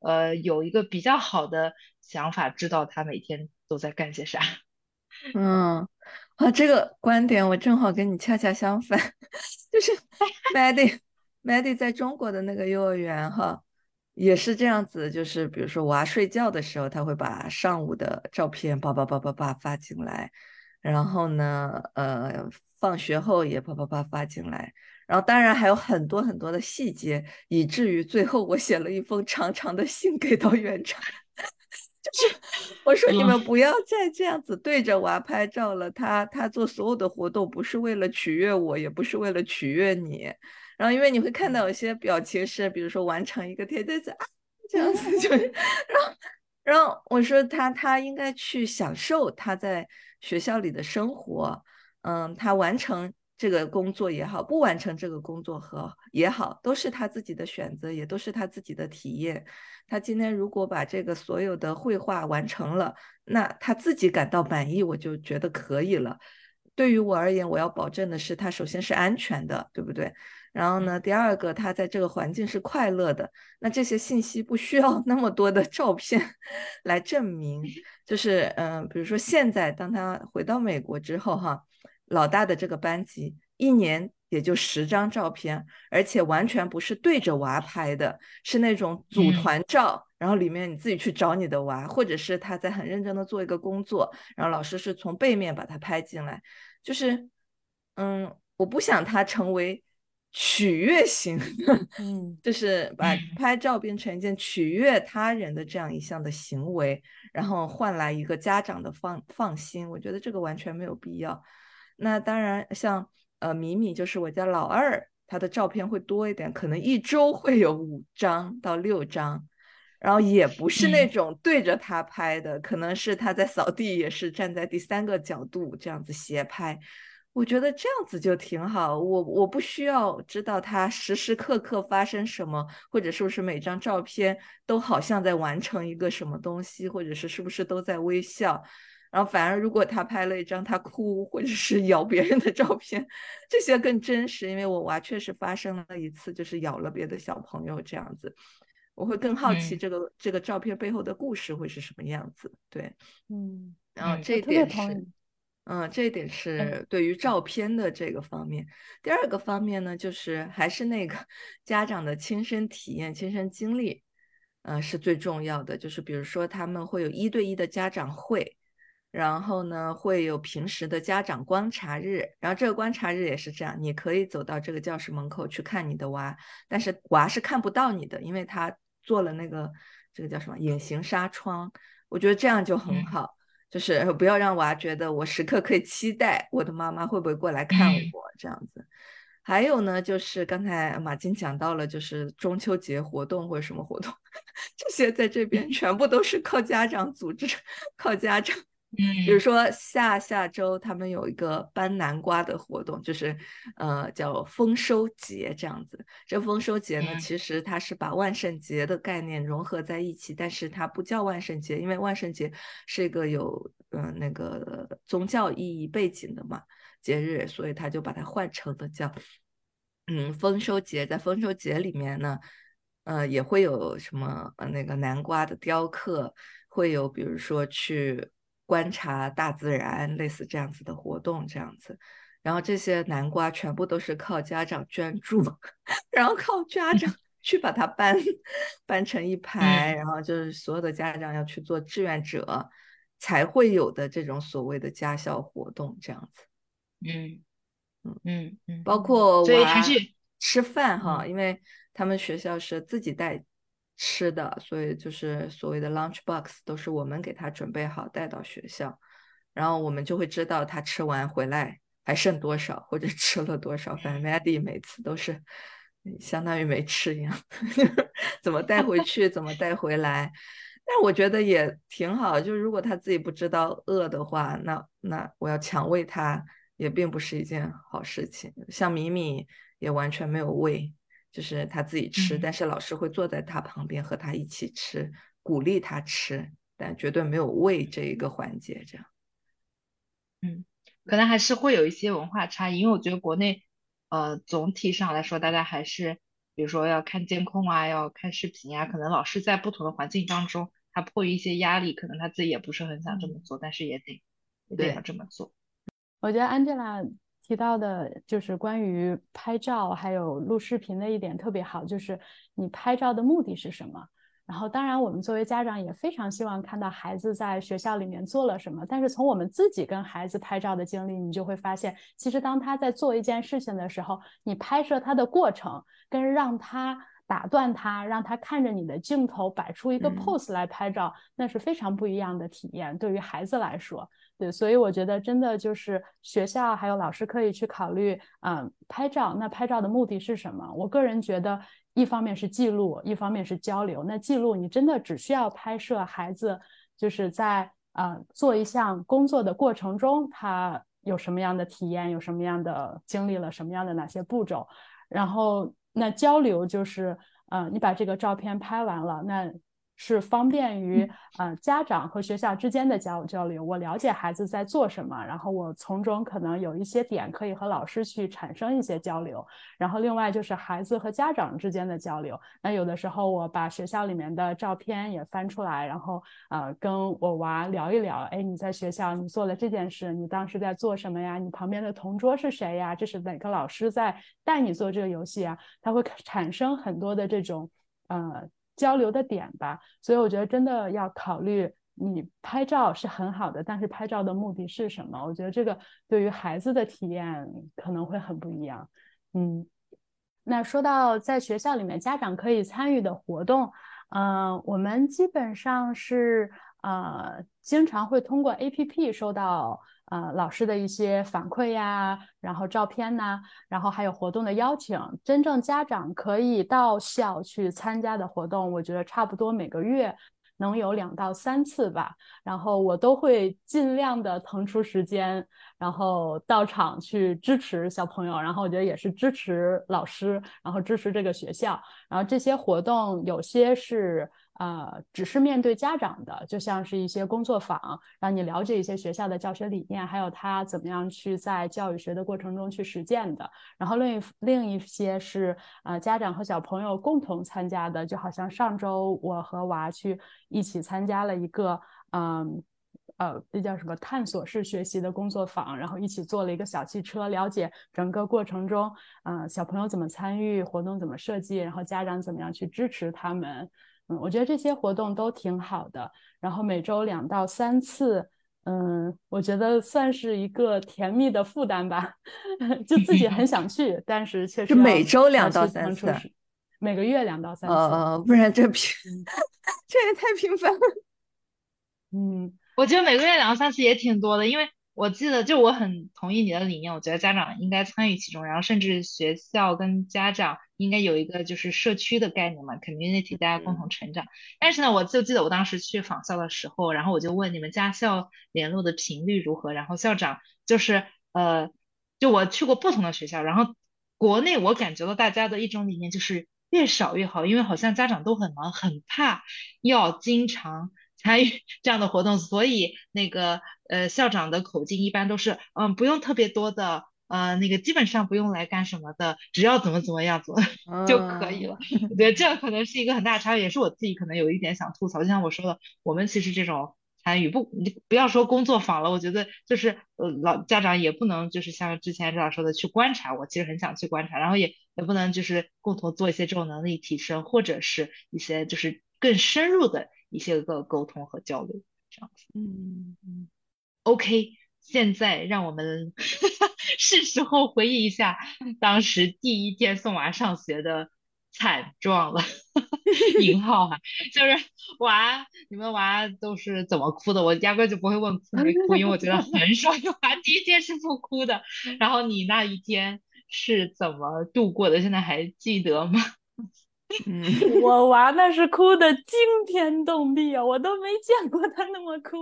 呃有一个比较好的想法，知道他每天都在干些啥。嗯，啊，这个观点我正好跟你恰恰相反，就是 Maddie Maddie 在中国的那个幼儿园哈，也是这样子，就是比如说娃睡觉的时候，他会把上午的照片叭叭叭叭叭发进来，然后呢，呃，放学后也叭叭叭发进来，然后当然还有很多很多的细节，以至于最后我写了一封长长的信给到园长。就是我说你们不要再这样子对着娃拍照了，他他做所有的活动不是为了取悦我，也不是为了取悦你。然后因为你会看到有些表情是，比如说完成一个贴贴子啊这样子，就 然后然后我说他他应该去享受他在学校里的生活，嗯，他完成这个工作也好，不完成这个工作和也好，都是他自己的选择，也都是他自己的体验。他今天如果把这个所有的绘画完成了，那他自己感到满意，我就觉得可以了。对于我而言，我要保证的是他首先是安全的，对不对？然后呢，第二个，他在这个环境是快乐的。那这些信息不需要 那么多的照片来证明。就是，嗯，比如说现在当他回到美国之后，哈，老大的这个班级一年。也就十张照片，而且完全不是对着娃拍的，是那种组团照，然后里面你自己去找你的娃，或者是他在很认真的做一个工作，然后老师是从背面把他拍进来，就是，嗯，我不想他成为取悦型，嗯，就是把 拍照变成一件取悦他人的这样一项的行为，然后换来一个家长的放放心，我觉得这个完全没有必要。那当然，像。呃，米米就是我家老二，他的照片会多一点，可能一周会有五张到六张，然后也不是那种对着他拍的，可能是他在扫地，也是站在第三个角度这样子斜拍。我觉得这样子就挺好，我我不需要知道他时时刻刻发生什么，或者是不是每张照片都好像在完成一个什么东西，或者是是不是都在微笑。然后反而，如果他拍了一张他哭或者是咬别人的照片，这些更真实。因为我娃确实发生了一次，就是咬了别的小朋友这样子，我会更好奇这个这个照片背后的故事会是什么样子。对，嗯，然后这一点是，嗯，这一点是对于照片的这个方面。第二个方面呢，就是还是那个 家长的亲身体验、亲身经历，嗯，是最重要的。就是比如说他们会有一对一的家长会。然后呢，会有平时的家长观察日，然后这个观察日也是这样，你可以走到这个教室门口去看你的娃，但是娃是看不到你的，因为他做了那个这个叫什么隐形纱窗。我觉得这样就很好，就是不要让娃觉得我时刻可以期待我的妈妈会不会过来看我这样子。还有呢，就是刚才马金讲到了，就是中秋节活动或者什么活动，这些在这边全部都是靠家长组织，靠家长。嗯，比如说下下周他们有一个搬南瓜的活动，就是呃叫丰收节这样子。这丰收节呢，其实它是把万圣节的概念融合在一起，但是它不叫万圣节，因为万圣节是一个有嗯那个宗教意义背景的嘛节日，所以他就把它换成了叫嗯丰收节。在丰收节里面呢，呃也会有什么呃那个南瓜的雕刻，会有比如说去。观察大自然，类似这样子的活动，这样子，然后这些南瓜全部都是靠家长捐助，然后靠家长 去把它搬搬成一排，然后就是所有的家长要去做志愿者才会有的这种所谓的家校活动，这样子。嗯嗯嗯嗯，包括娃吃饭哈，因为他们学校是自己带。吃的，所以就是所谓的 lunch box 都是我们给他准备好带到学校，然后我们就会知道他吃完回来还剩多少或者 吃了多少。反正 Maddie 每次都是相当于没吃一样，怎么带回去怎么带回来。但我觉得也挺好，就是如果他自己不知道饿的话，那那我要强喂他也并不是一件好事情。像米米也完全没有喂。就是他自己吃，但是老师会坐在他旁边和他一起吃，鼓励他吃，但绝对没有喂这一个环节。这样，嗯，可能还是会有一些文化差异，因为我觉得国内，呃，总体上来说，大家还是比如说要看监控啊，要看视频啊，可能老师在不同的环境当中，他迫于一些压力，可能他自己也不是很想这么做，但是也得也得要这么做。我觉得 Angela 提到的就是关于拍照还有录视频的一点特别好，就是你拍照的目的是什么？然后，当然，我们作为家长也非常希望看到孩子在学校里面做了什么。但是，从我们自己跟孩子拍照的经历，你就会发现，其实当他在做一件事情的时候，你拍摄他的过程，跟让他打断他，让他看着你的镜头摆出一个 pose 来拍照，那是非常不一样的体验。对于孩子来说，对，所以我觉得真的就是学校还有老师可以去考虑，嗯，拍照。那拍照的目的是什么？我个人觉得。一方面是记录，一方面是交流。那记录，你真的只需要拍摄孩子，就是在呃做一项工作的过程中，他有什么样的体验，有什么样的经历了什么样的哪些步骤。然后那交流就是，呃，你把这个照片拍完了，那。是方便于呃家长和学校之间的交交流，我了解孩子在做什么，然后我从中可能有一些点可以和老师去产生一些交流，然后另外就是孩子和家长之间的交流。那有的时候我把学校里面的照片也翻出来，然后呃跟我娃聊一聊，哎，你在学校你做了这件事，你当时在做什么呀？你旁边的同桌是谁呀？这是哪个老师在带你做这个游戏啊？他会产生很多的这种呃。交流的点吧，所以我觉得真的要考虑，你拍照是很好的，但是拍照的目的是什么？我觉得这个对于孩子的体验可能会很不一样。嗯，那说到在学校里面家长可以参与的活动，嗯，我们基本上是呃经常会通过 APP 收到。呃，老师的一些反馈呀，然后照片呐，然后还有活动的邀请，真正家长可以到校去参加的活动，我觉得差不多每个月能有两到三次吧。然后我都会尽量的腾出时间，然后到场去支持小朋友，然后我觉得也是支持老师，然后支持这个学校。然后这些活动有些是。呃，只是面对家长的，就像是一些工作坊，让你了解一些学校的教学理念，还有他怎么样去在教育学的过程中去实践的。然后另一另一些是呃家长和小朋友共同参加的，就好像上周我和娃去一起参加了一个嗯呃那叫什么探索式学习的工作坊，然后一起坐了一个小汽车，了解整个过程中，嗯小朋友怎么参与活动怎么设计，然后家长怎么样去支持他们。嗯，我觉得这些活动都挺好的。然后每周两到三次，嗯，我觉得算是一个甜蜜的负担吧。就自己很想去，但是确实每周两到三次，每个月两到三次。呃，不然这频，这也太频繁了。嗯，我觉得每个月两到三次也挺多的，因为。我记得，就我很同意你的理念，我觉得家长应该参与其中，然后甚至学校跟家长应该有一个就是社区的概念嘛，community，大家共同成长。但是呢，我就记得我当时去访校的时候，然后我就问你们家校联络的频率如何，然后校长就是呃，就我去过不同的学校，然后国内我感觉到大家的一种理念就是越少越好，因为好像家长都很忙，很怕要经常。参与 这样的活动，所以那个呃校长的口径一般都是嗯不用特别多的呃那个基本上不用来干什么的，只要怎么怎么样子 就可以了。我觉得这可能是一个很大差别，也是我自己可能有一点想吐槽。就像我说的，我们其实这种参与不你不要说工作坊了，我觉得就是呃老家长也不能就是像之前这样说的去观察，我其实很想去观察，然后也也不能就是共同做一些这种能力提升或者是一些就是更深入的。一些个沟通和交流，这样子。嗯嗯。OK，现在让我们 是时候回忆一下当时第一天送娃上学的惨状了。引号哈，就是娃，你们娃都是怎么哭的？我压根就不会问哭没哭，因为我觉得很少有娃第一天是不哭的。然后你那一天是怎么度过的？现在还记得吗？我娃那是哭的惊天动地啊，我都没见过他那么哭。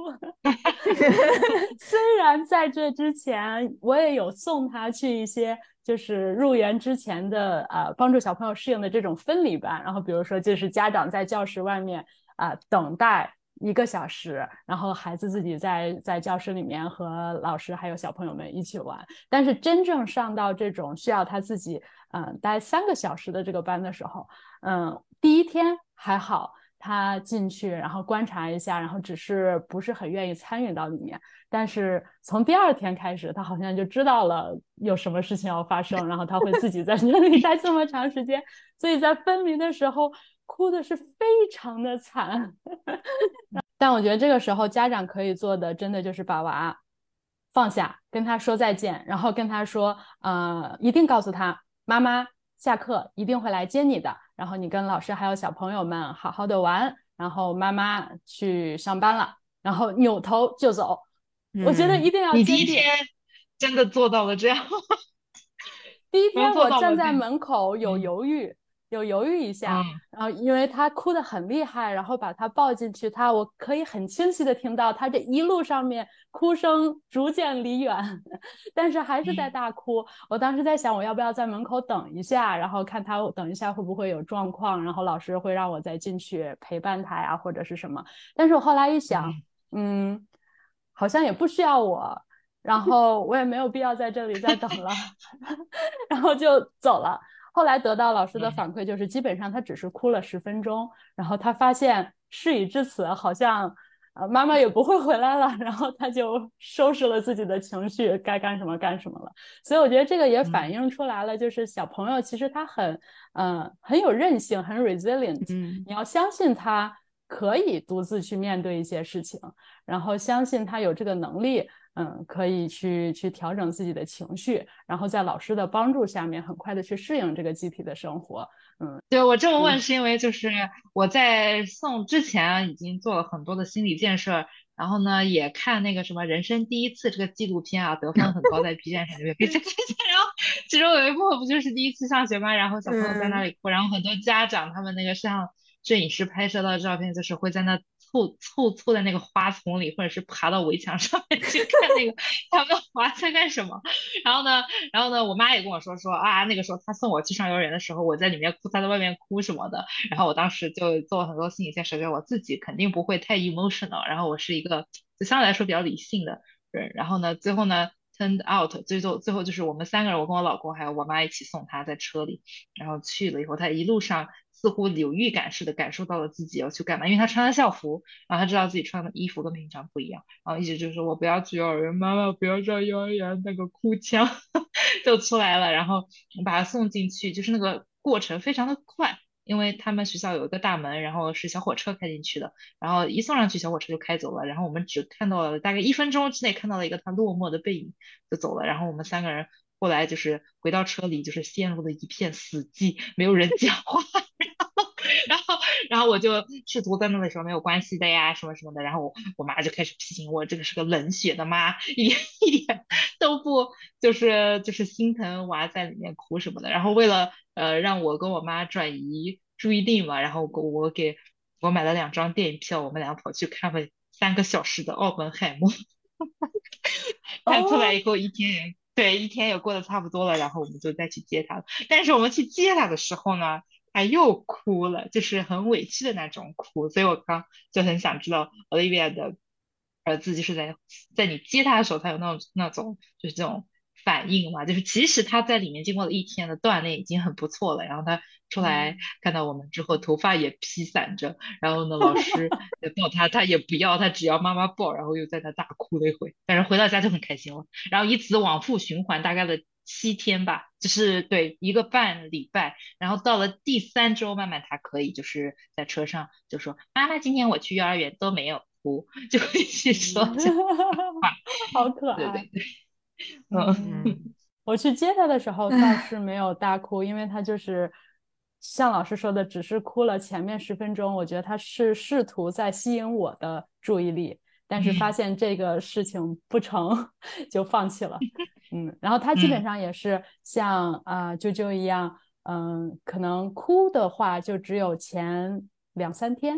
虽然在这之前，我也有送他去一些就是入园之前的呃帮助小朋友适应的这种分离班，然后比如说就是家长在教室外面啊等待一个小时，然后孩子自己在在教室里面和老师还有小朋友们一起玩。但是真正上到这种需要他自己嗯待三个小时的这个班的时候，嗯，第一天还好。他进去，然后观察一下，然后只是不是很愿意参与到里面。但是从第二天开始，他好像就知道了有什么事情要发生，然后他会自己在 那里待这么长时间。所以在分离的时候，哭的是非常的惨。但我觉得这个时候家长可以做的，真的就是把娃放下，跟他说再见，然后跟他说，呃，一定告诉他，妈妈下课一定会来接你的。然后你跟老师还有小朋友们好好的玩，然后妈妈去上班了，然后扭头就走。我觉得一定要你第一天真的做到了这样。第一天我站在门口有犹豫。有犹豫一下，然后因为他哭得很厉害，然后把他抱进去，他我可以很清晰的听到他这一路上面哭声逐渐离远，但是还是在大哭。我当时在想，我要不要在门口等一下，然后看他等一下会不会有状况，然后老师会让我再进去陪伴他呀，或者是什么。但是我后来一想，嗯，好像也不需要我，然后我也没有必要在这里再等了，然后就走了。后来得到老师的反馈，就是基本上他只是哭了十分钟，然后他发现事已至此，好像呃妈妈也不会回来了，然后他就收拾了自己的情绪，该干什么干什么了。所以我觉得这个也反映出来了，就是小朋友其实他很嗯很有韧性，很 resilient。嗯，你要相信他可以独自去面对一些事情，然后相信他有这个能力。嗯，可以去去调整自己的情绪，然后在老师的帮助下面，很快的去适应这个集体的生活。嗯，对我这么问是因为就是我在送之前已经做了很多的心理建设，然后呢也看那个什么人生第一次这个纪录片啊，得分很高，在 B 站上面可以看。然后其中有一部分不就是第一次上学吗？然后小朋友在那里哭，然后很多家长他们那个像摄影师拍摄到的照片，就是会在那。凑凑凑在那个花丛里，或者是爬到围墙上面去看那个他们玩在干什么。然后呢，然后呢，我妈也跟我说说啊，那个时候她送我去上幼儿园的时候，我在里面哭，她在外面哭什么的。然后我当时就做了很多心理建设，觉得我自己肯定不会太 emotional，然后我是一个就相对来说比较理性的人。然后呢，最后呢，turned out 最后最后就是我们三个人，我跟我老公还有我妈一起送他在车里，然后去了以后，他一路上。似乎有预感似的感受到了自己要去干嘛，因为他穿了校服，然后他知道自己穿的衣服跟平常不一样，然后一直就说：“我不要去幼儿园，妈妈不要上幼儿园。”那个哭腔 就出来了，然后我把他送进去，就是那个过程非常的快，因为他们学校有一个大门，然后是小火车开进去的，然后一送上去，小火车就开走了，然后我们只看到了大概一分钟之内看到了一个他落寞的背影就走了，然后我们三个人后来就是回到车里，就是陷入了一片死寂，没有人讲话。然后，然后我就试图在那里说没有关系的呀，什么什么的。然后我我妈就开始批评我，这个是个冷血的妈，一点 一点都不就是就是心疼娃在里面哭什么的。然后为了呃让我跟我妈转移注意力嘛，然后我我给我买了两张电影票，我们俩跑去看了三个小时的《奥本海默》。看出来以后一天也对一天也过得差不多了，然后我们就再去接他。但是我们去接他的时候呢？他又哭了，就是很委屈的那种哭，所以我刚就很想知道 Olivia 的儿子就是在在你接他的时候，他有那种那种就是这种反应嘛，就是其实他在里面经过了一天的锻炼已经很不错了，然后他出来看到我们之后，头发也披散着，然后呢，老师 抱他，他也不要，他只要妈妈抱，然后又在那大哭了一回，但是回到家就很开心了，然后以此往复循环，大概的。七天吧，就是对一个半礼拜，然后到了第三周，慢慢他可以就是在车上就说：“妈妈，今天我去幼儿园都没有哭，就一起说这 话，好可爱。”对对对，嗯，我去接他的时候倒是没有大哭，因为他就是像老师说的，只是哭了前面十分钟。我觉得他是试图在吸引我的注意力。但是发现这个事情不成 就放弃了，嗯，然后他基本上也是像啊啾啾一样，嗯，可能哭的话就只有前两三天，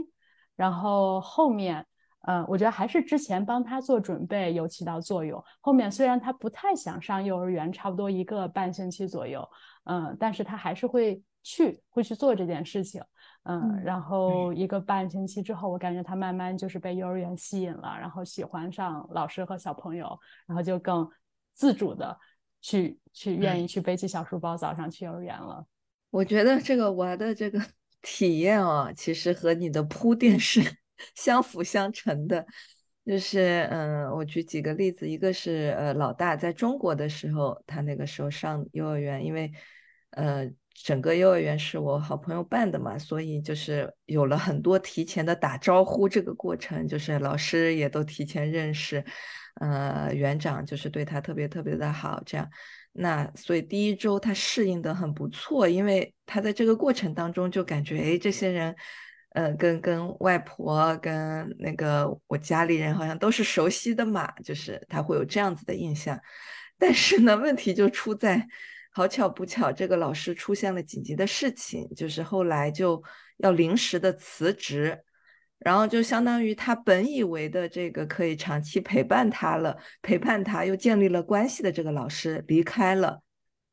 然后后面嗯，我觉得还是之前帮他做准备有起到作用。后面虽然他不太想上幼儿园，差不多一个半星期左右，嗯，但是他还是会去，会去做这件事情。嗯，然后一个半星期之后，我感觉他慢慢就是被幼儿园吸引了，然后喜欢上老师和小朋友，然后就更自主的去去愿意去背起小书包早上去幼儿园了。我觉得这个娃的这个 体验啊，其实和你的铺垫是 相辅相成的。就是嗯，我举几个例子，一个是呃老大在中国的时候，他那个时候上幼儿园，因为呃。整个幼儿园是我好朋友办的嘛，所以就是有了很多提前的打招呼这个过程，就是老师也都提前认识，呃，园长就是对他特别特别的好，这样，那所以第一周他适应的很不错，因为他在这个过程当中就感觉，哎，这些人，呃，跟跟外婆跟那个我家里人好像都是熟悉的嘛，就是他会有这样子的印象，但是呢，问题就出在。好巧不巧，这个老师出现了紧急的事情，就是后来就要临时的辞职，然后就相当于他本以为的这个可以长期陪伴他了，陪伴他又建立了关系的这个老师离开了，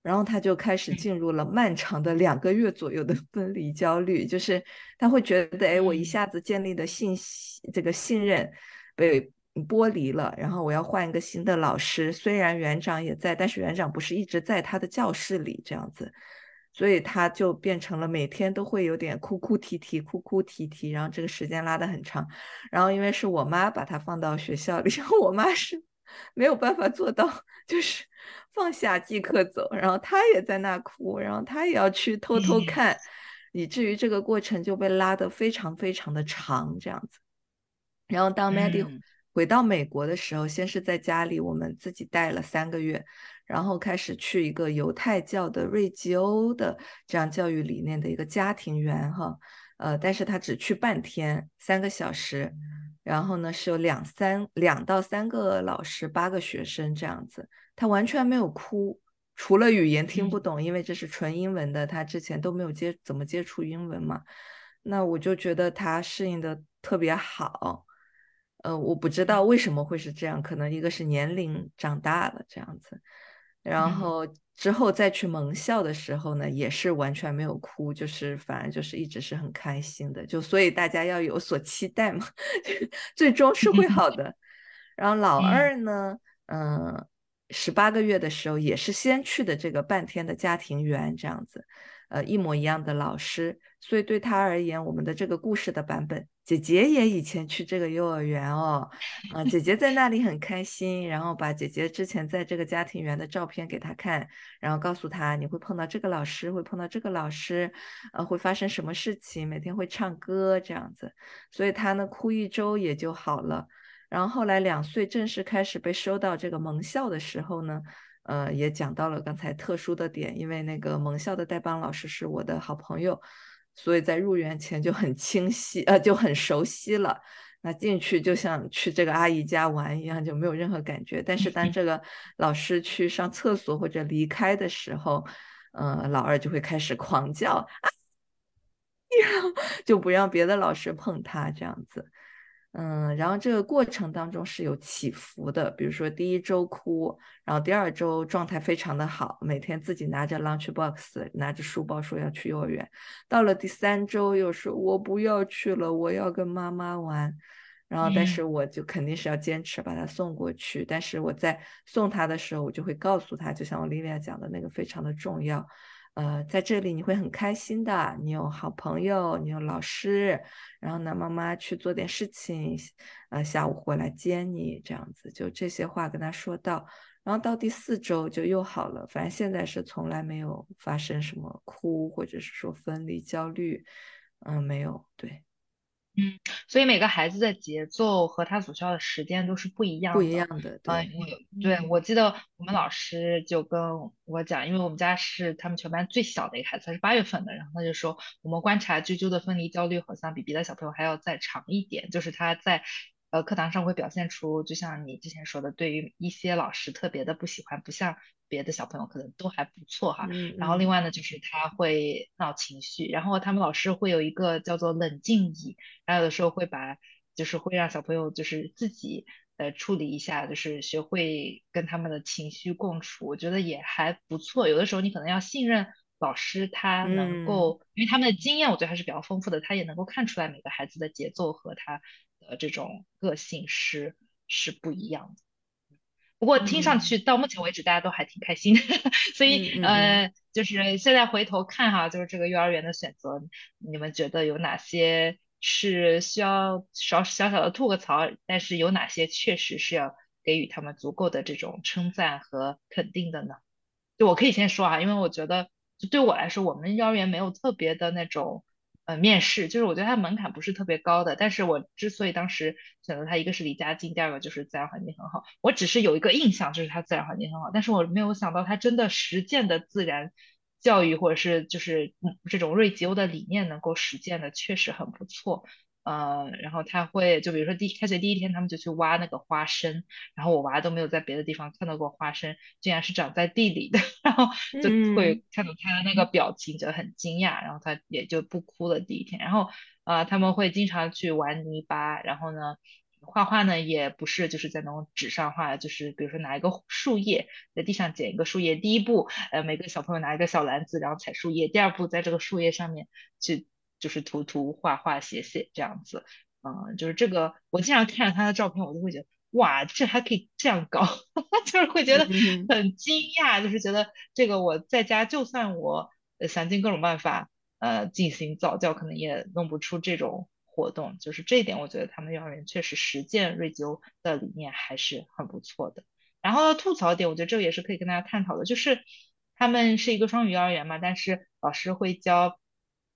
然后他就开始进入了漫长的两个月左右的分离焦虑，就是他会觉得，哎，我一下子建立的信息这个信任被。剥离了，然后我要换一个新的老师。虽然园长也在，但是园长不是一直在他的教室里这样子，所以他就变成了每天都会有点哭哭啼啼、哭哭啼啼，然后这个时间拉得很长。然后因为是我妈把他放到学校里，然后我妈是没有办法做到，就是放下即刻走。然后他也在那哭，然后他也要去偷偷看，以至于这个过程就被拉得非常非常的长这样子。然后当 Maddie。回到美国的时候，先是在家里我们自己待了三个月，然后开始去一个犹太教的瑞吉欧的这样教育理念的一个家庭园哈，呃，但是他只去半天，三个小时，然后呢是有两三两到三个老师，八个学生这样子，他完全没有哭，除了语言听不懂，因为这是纯英文的，他之前都没有接怎么接触英文嘛，那我就觉得他适应的特别好。呃，我不知道为什么会是这样，可能一个是年龄长大了这样子，然后之后再去蒙校的时候呢，也是完全没有哭，就是反而就是一直是很开心的，就所以大家要有所期待嘛，最终是会好的。然后老二呢，嗯，十八个月的时候也是先去的这个半天的家庭园这样子，呃，一模一样的老师，所以对他而言，我们的这个故事的版本。姐姐也以前去这个幼儿园哦，啊，姐姐在那里很开心，然后把姐姐之前在这个家庭园的照片给他看，然后告诉他你会碰到这个老师，会碰到这个老师，呃，会发生什么事情，每天会唱歌这样子，所以他呢哭一周也就好了。然后后来两岁正式开始被收到这个蒙校的时候呢，呃，也讲到了刚才特殊的点，因为那个蒙校的代班老师是我的好朋友。所以在入园前就很清晰，呃，就很熟悉了。那进去就像去这个阿姨家玩一样，就没有任何感觉。但是当这个老师去上厕所或者离开的时候，呃，老二就会开始狂叫，就不让别的老师碰他这样子。嗯，然后这个过程当中是有起伏的，比如说第一周哭，然后第二周状态非常的好，每天自己拿着 lunch box，拿着书包说要去幼儿园，到了第三周又说我不要去了，我要跟妈妈玩，然后但是我就肯定是要坚持把他送过去，但是我在送他的时候，我就会告诉他，就像我 Livia 讲的那个非常的重要。呃，在这里你会很开心的，你有好朋友，你有老师，然后呢，妈妈去做点事情，呃，下午回来接你，这样子，就这些话跟他说到，然后到第四周就又好了，反正现在是从来没有发生什么哭或者是说分离焦虑，嗯，没有，对。嗯，所以每个孩子的节奏和他所需要的时间都是不一样的。不一样的，对。我对我记得我们老师就跟我讲，因为我们家是他们全班最小的一个孩子，他是八月份的，然后他就说，我们观察啾啾的分离焦虑好像比别的小朋友还要再长一点，就是他在。呃，课堂上会表现出，就像你之前说的，对于一些老师特别的不喜欢，不像别的小朋友可能都还不错哈。然后另外呢，就是他会闹情绪，然后他们老师会有一个叫做冷静椅，还有的时候会把就是会让小朋友就是自己呃处理一下，就是学会跟他们的情绪共处，我觉得也还不错。有的时候你可能要信任老师，他能够，因为他们的经验我觉得还是比较丰富的，他也能够看出来每个孩子的节奏和他的这种个性是是不一样的。不过听上去到目前为止大家都还挺开心的，所以呃，就是现在回头看哈，就是这个幼儿园的选择，你们觉得有哪些是需要少小小的吐个槽，但是有哪些确实是要给予他们足够的这种称赞和肯定的呢？就我可以先说啊，因为我觉得就对我来说，我们幼儿园没有特别的那种。呃，面试就是我觉得它门槛不是特别高的，但是我之所以当时选择它，一个是离家近，第二个就是自然环境很好。我只是有一个印象，就是它自然环境很好，但是我没有想到它真的实践的自然教育或者是就是这种瑞吉欧的理念能够实践的确实很不错。呃，然后他会就比如说第开学第一天，他们就去挖那个花生，然后我娃都没有在别的地方看到过花生，竟然是长在地里的，然后就会看到他的那个表情，就很惊讶，然后他也就不哭了第一天。然后呃，他们会经常去玩泥巴，然后呢，画画呢也不是就是在那种纸上画，就是比如说拿一个树叶在地上捡一个树叶，第一步呃每个小朋友拿一个小篮子，然后采树叶，第二步在这个树叶上面去。就是涂涂画画写写这样子，嗯，就是这个，我经常看着他的照片，我就会觉得，哇，这还可以这样搞，就是会觉得很惊讶，就是觉得这个我在家就算我想尽各种办法，呃，进行早教，可能也弄不出这种活动，就是这一点，我觉得他们幼儿园确实实践瑞秋的理念还是很不错的。然后吐槽点，我觉得这个也是可以跟大家探讨的，就是他们是一个双语幼儿园嘛，但是老师会教。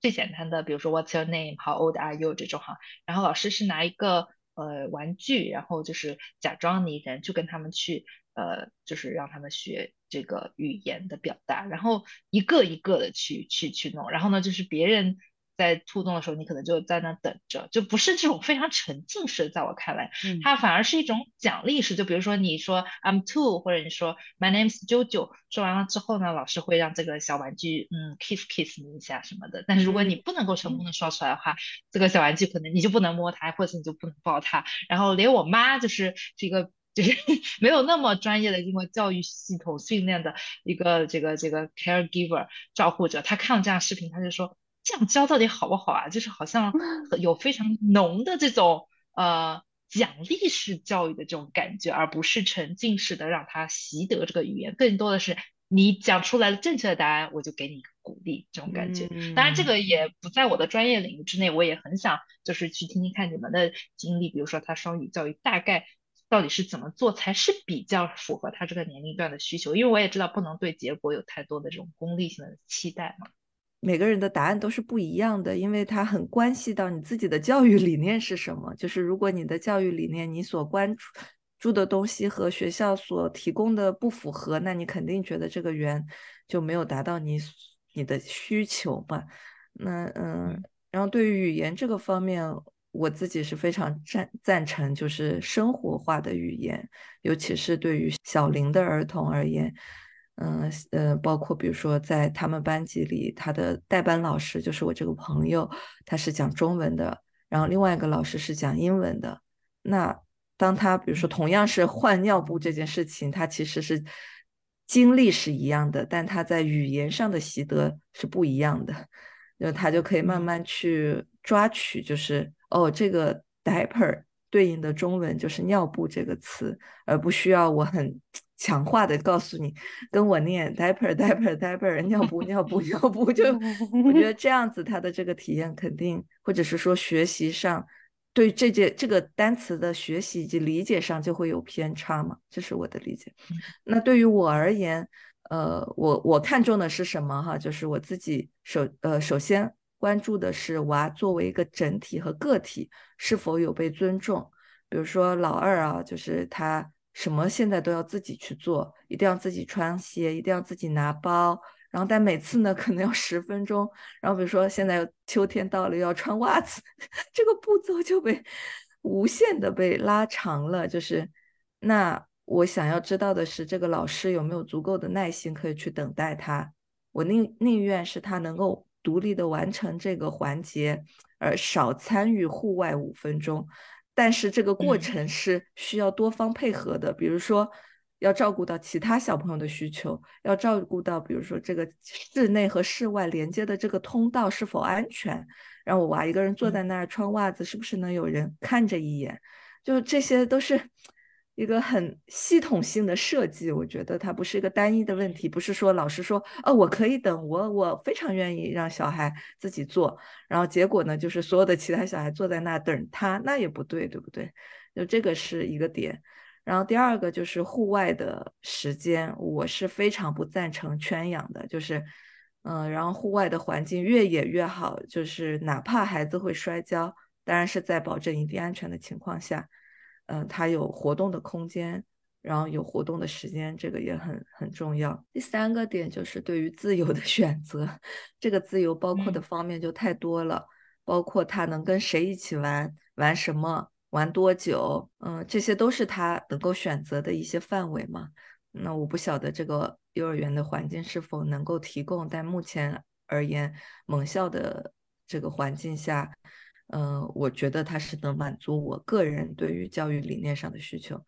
最简单的，比如说 What's your name? How old are you? 这种哈，然后老师是拿一个呃玩具，然后就是假装拟人，就跟他们去呃，就是让他们学这个语言的表达，然后一个一个的去去去弄，然后呢，就是别人。在兔动的时候，你可能就在那等着，就不是这种非常沉浸式。在我看来，它反而是一种奖励式。就比如说你说 I'm two，或者你说 My name is JoJo，说完了之后呢，老师会让这个小玩具嗯 kiss kiss 你一下什么的。但是如果你不能够成功的说出来的话，这个小玩具可能你就不能摸它，或者你就不能抱它。然后连我妈就是这个就是 没有那么专业的经过教育系统训练的一个这个这个 caregiver 照护者，她看了这样视频，她就说。这样教到底好不好啊？就是好像有非常浓的这种呃奖励式教育的这种感觉，而不是沉浸式的让他习得这个语言。更多的是你讲出来了正确的答案，我就给你鼓励这种感觉。当然，这个也不在我的专业领域之内，我也很想就是去听听看你们的经历，比如说他双语教育大概到底是怎么做才是比较符合他这个年龄段的需求？因为我也知道不能对结果有太多的这种功利性的期待嘛。每个人的答案都是不一样的，因为它很关系到你自己的教育理念是什么。就是如果你的教育理念，你所关注的东西和学校所提供的不符合，那你肯定觉得这个圆就没有达到你你的需求嘛。那嗯，然后对于语言这个方面，我自己是非常赞赞成，就是生活化的语言，尤其是对于小龄的儿童而言。嗯呃，包括比如说在他们班级里，他的代班老师就是我这个朋友，他是讲中文的，然后另外一个老师是讲英文的。那当他比如说同样是换尿布这件事情，他其实是经历是一样的，但他在语言上的习得是不一样的，那他就可以慢慢去抓取，就是哦，这个 diaper 对应的中文就是尿布这个词，而不需要我很。强化的告诉你，跟我念 diaper diaper diaper 尿布尿布尿布，就 我觉得这样子他的这个体验肯定，或者是说学习上对这件这个单词的学习以及理解上就会有偏差嘛，这是我的理解。那对于我而言，呃，我我看重的是什么哈？就是我自己首呃首先关注的是娃作为一个整体和个体是否有被尊重。比如说老二啊，就是他。什么现在都要自己去做，一定要自己穿鞋，一定要自己拿包，然后但每次呢可能要十分钟，然后比如说现在秋天到了要穿袜子，这个步骤就被无限的被拉长了。就是那我想要知道的是，这个老师有没有足够的耐心可以去等待他？我宁宁愿是他能够独立的完成这个环节，而少参与户外五分钟。但是这个过嗯程是需要多方配合的，比如说要照顾到其他小朋友的需求，要照顾到比如说这个室内和室外连接的这个通道是否安全，让我娃一个人坐在那儿穿袜子，是不是能有人看着一眼？就这些都是一个很系统性的设计，我觉得它不是一个单一的问题，不是说老师说哦我可以等我我非常愿意让小孩自己做，然后结果呢就是所有的其他小孩坐在那等他，那也不对，对不对？就这个是一个点。然后第二个就是户外的时间，我是非常不赞成圈养的，就是嗯，然后户外的环境越野越好，就是哪怕孩子会摔跤。当然是在保证一定安全的情况下，嗯、呃，他有活动的空间，然后有活动的时间，这个也很很重要。第三个点就是对于自由的选择，这个自由包括的方面就太多了，嗯、包括他能跟谁一起玩，玩什么，玩多久，嗯，这些都是他能够选择的一些范围嘛。那我不晓得这个幼儿园的环境是否能够提供，但目前而言，蒙校的这个环境下。嗯、呃，我觉得它是能满足我个人对于教育理念上的需求。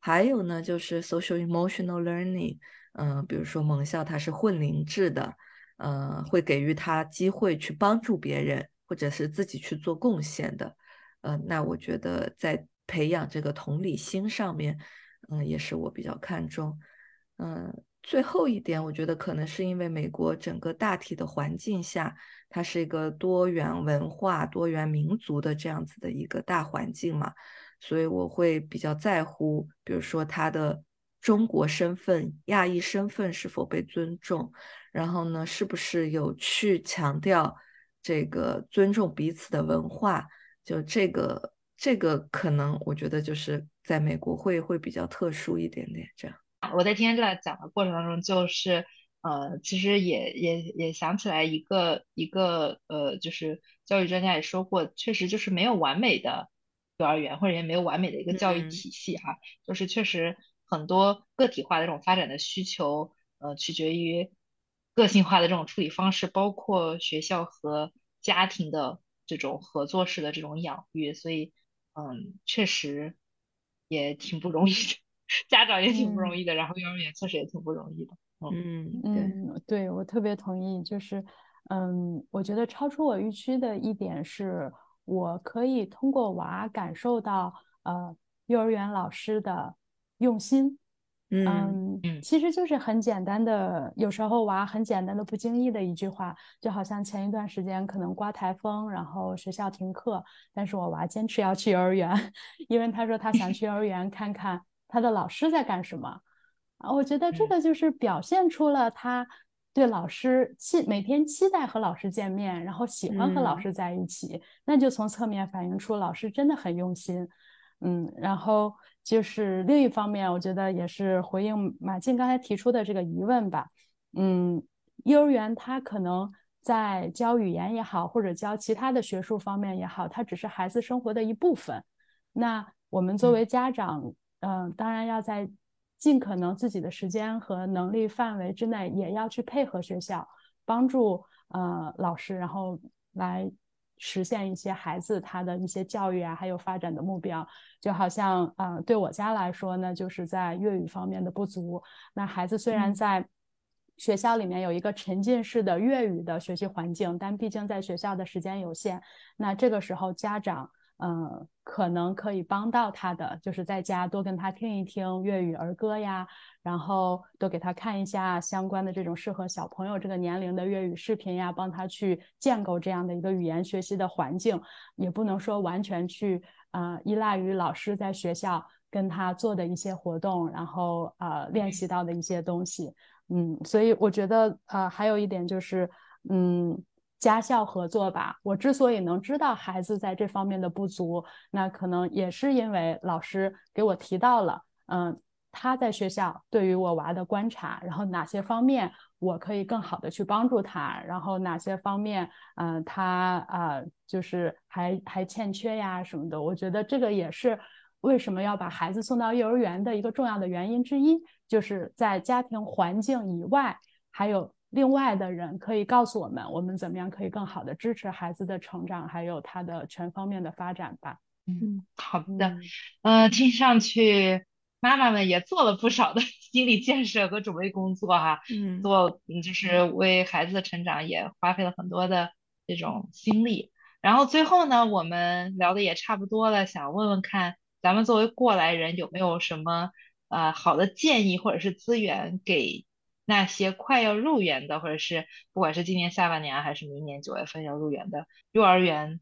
还有呢，就是 social emotional learning，嗯、比如说蒙校它是混龄制的，呃，会给予他机会去帮助别人，或者是自己去做贡献的。呃，那我觉得在培养这个同理心上面，嗯、也是我比较看重。嗯、最后一点，我觉得可能是因为美国整个大体的环境下。它是一个多元文化、多元民族的这样子的一个大环境嘛，所以我会比较在乎，比如说他的中国身份、亚裔身份是否被尊重，然后呢，是不是有去强调这个尊重彼此的文化，就这个这个可能我觉得就是在美国会会比较特殊一点点这样。我在今天这样讲的过程当中，就是。呃，其实也也也想起来一个一个呃，就是教育专家也说过，确实就是没有完美的幼儿园，或者也没有完美的一个教育体系哈，嗯、就是确实很多个体化的这种发展的需求，呃，取决于个性化的这种处理方式，包括学校和家庭的这种合作式的这种养育，所以嗯，确实也挺不容易的，家长也挺不容易的，嗯、然后幼儿园确实也挺不容易的。嗯嗯，对我特别同意，就是嗯，我觉得超出我预期的一点是，我可以通过娃感受到呃幼儿园老师的用心。嗯嗯，其实就是很简单的，有时候娃很简单的不经意的一句话，就好像前一段时间可能刮台风，然后学校停课，但是我娃坚持要去幼儿园，因为他说他想去幼儿园看看他的老师在干什么。啊，我觉得这个就是表现出了他对老师期每天期待和老师见面，然后喜欢和老师在一起，嗯、那就从侧面反映出老师真的很用心。嗯，然后就是另一方面，我觉得也是回应马静刚才提出的这个疑问吧。嗯，幼儿园他可能在教语言也好，或者教其他的学术方面也好，它只是孩子生活的一部分。那我们作为家长，嗯、呃，当然要在尽可能自己的时间和能力范围之内，也要去配合学校，帮助呃老师，然后来实现一些孩子他的一些教育啊，还有发展的目标。就好像呃对我家来说呢，就是在粤语方面的不足。那孩子虽然在学校里面有一个沉浸式的粤语的学习环境，但毕竟在学校的时间有限，那这个时候家长。嗯、呃，可能可以帮到他的，就是在家多跟他听一听粤语儿歌呀，然后多给他看一下相关的这种适合小朋友这个年龄的粤语视频呀，帮他去建构这样的一个语言学习的环境。也不能说完全去呃依赖于老师在学校跟他做的一些活动，然后呃练习到的一些东西。嗯，所以我觉得呃还有一点就是嗯。家校合作吧。我之所以能知道孩子在这方面的不足，那可能也是因为老师给我提到了，嗯，他在学校对于我娃的观察，然后哪些方面我可以更好的去帮助他，然后哪些方面，嗯、他啊、就是还还欠缺呀什么的。我觉得这个也是为什么要把孩子送到幼儿园的一个重要的原因之一，就是在家庭环境以外，还有。另外的人可以告诉我们，我们怎么样可以更好的支持孩子的成长，还有他的全方面的发展吧。嗯，好的，嗯，听上去妈妈们也做了不少的心理建设和准备工作哈，嗯，做就是为孩子的成长也花费了很多的这种心力。然后最后呢，我们聊的也差不多了，想问问看，咱们作为过来人有没有什么呃好的建议或者是资源给那些快要入园的，或者是不管是今年下半年还是明年九月份要入园的幼儿园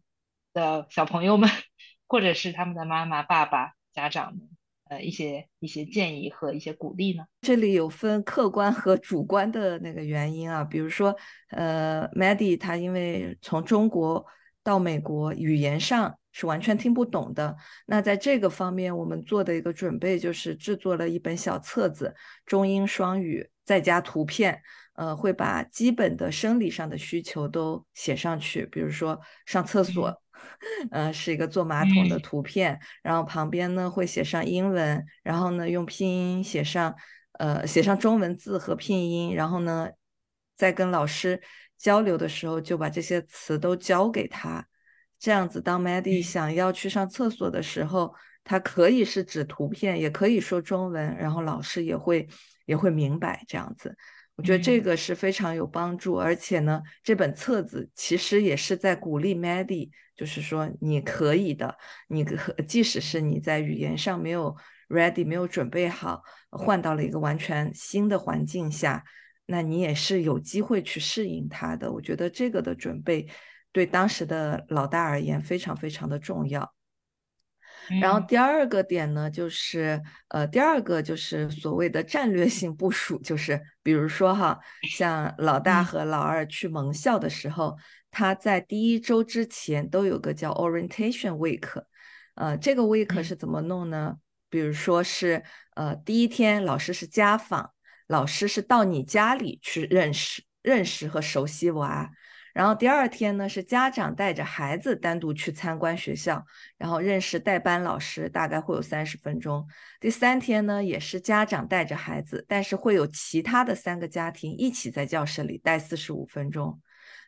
的小朋友们。或者是他们的妈妈、爸爸、家长们，呃，一些一些建议和一些鼓励呢？这里有分客观和主观的那个原因啊，比如说，呃，Maddie 他因为从中国到美国，语言上是完全听不懂的。那在这个方面，我们做的一个准备就是制作了一本小册子，中英双语，再加图片，呃，会把基本的生理上的需求都写上去，比如说上厕所。嗯，是一个坐马桶的图片，然后旁边呢会写上英文，然后呢用拼音写上，呃，写上中文字和拼音，然后呢，在跟老师交流的时候就把这些词都教给他，这样子当 Maddie 想要去上厕所的时候，他可以是指图片，也可以说中文，然后老师也会也会明白这样子。我觉得这个是非常有帮助，而且呢，这本册子其实也是在鼓励 Maddie，就是说你可以的，你可即使是你在语言上没有 ready，没有准备好，换到了一个完全新的环境下，那你也是有机会去适应它的。我觉得这个的准备对当时的老大而言非常非常的重要。然后第二个点呢，就是呃，第二个就是所谓的战略性部署，就是比如说哈，像老大和老二去盟校的时候，他在第一周之前都有个叫 orientation week，呃，这个 week 是怎么弄呢？比如说是呃，第一天老师是家访，老师是到你家里去认识、认识和熟悉娃。然后第二天呢，是家长带着孩子单独去参观学校，然后认识代班老师，大概会有三十分钟。第三天呢，也是家长带着孩子，但是会有其他的三个家庭一起在教室里待四十五分钟。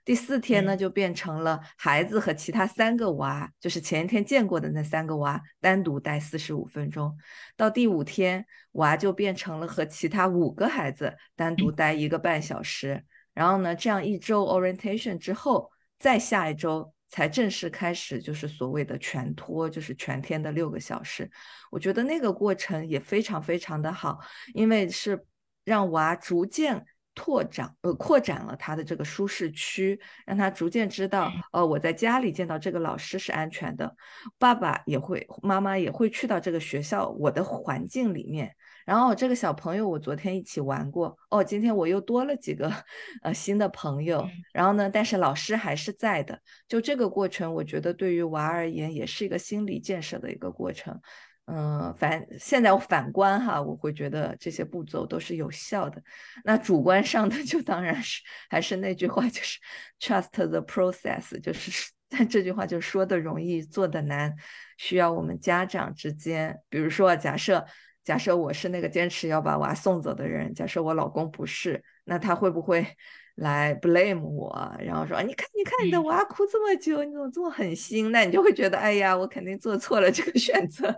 第四天呢，就变成了孩子和其他三个娃，就是前一天见过的那三个娃单独待四十五分钟。到第五天，娃就变成了和其他五个孩子单独待一个半小时。然后呢，这样一周 orientation 之后，再下一周才正式开始，就是所谓的全托，就是全天的六个小时。我觉得那个过程也非常非常的好，因为是让娃逐渐拓展呃扩展了他的这个舒适区，让他逐渐知道，呃，我在家里见到这个老师是安全的，爸爸也会，妈妈也会去到这个学校我的环境里面。然后这个小朋友，我昨天一起玩过哦，今天我又多了几个呃新的朋友。然后呢，但是老师还是在的。就这个过程，我觉得对于娃而言也是一个心理建设的一个过程。嗯，反现在我反观哈，我会觉得这些步骤都是有效的。那主观上的就当然是还是那句话，就是 trust the process，就是但这句话就说的容易做的难，需要我们家长之间，比如说假设。假设我是那个坚持要把娃送走的人，假设我老公不是，那他会不会 来 blame 我？然后说，你看，你看，你的娃哭这么久，你怎么这么狠心？那你就会觉得，哎呀，我肯定做错了这个选择。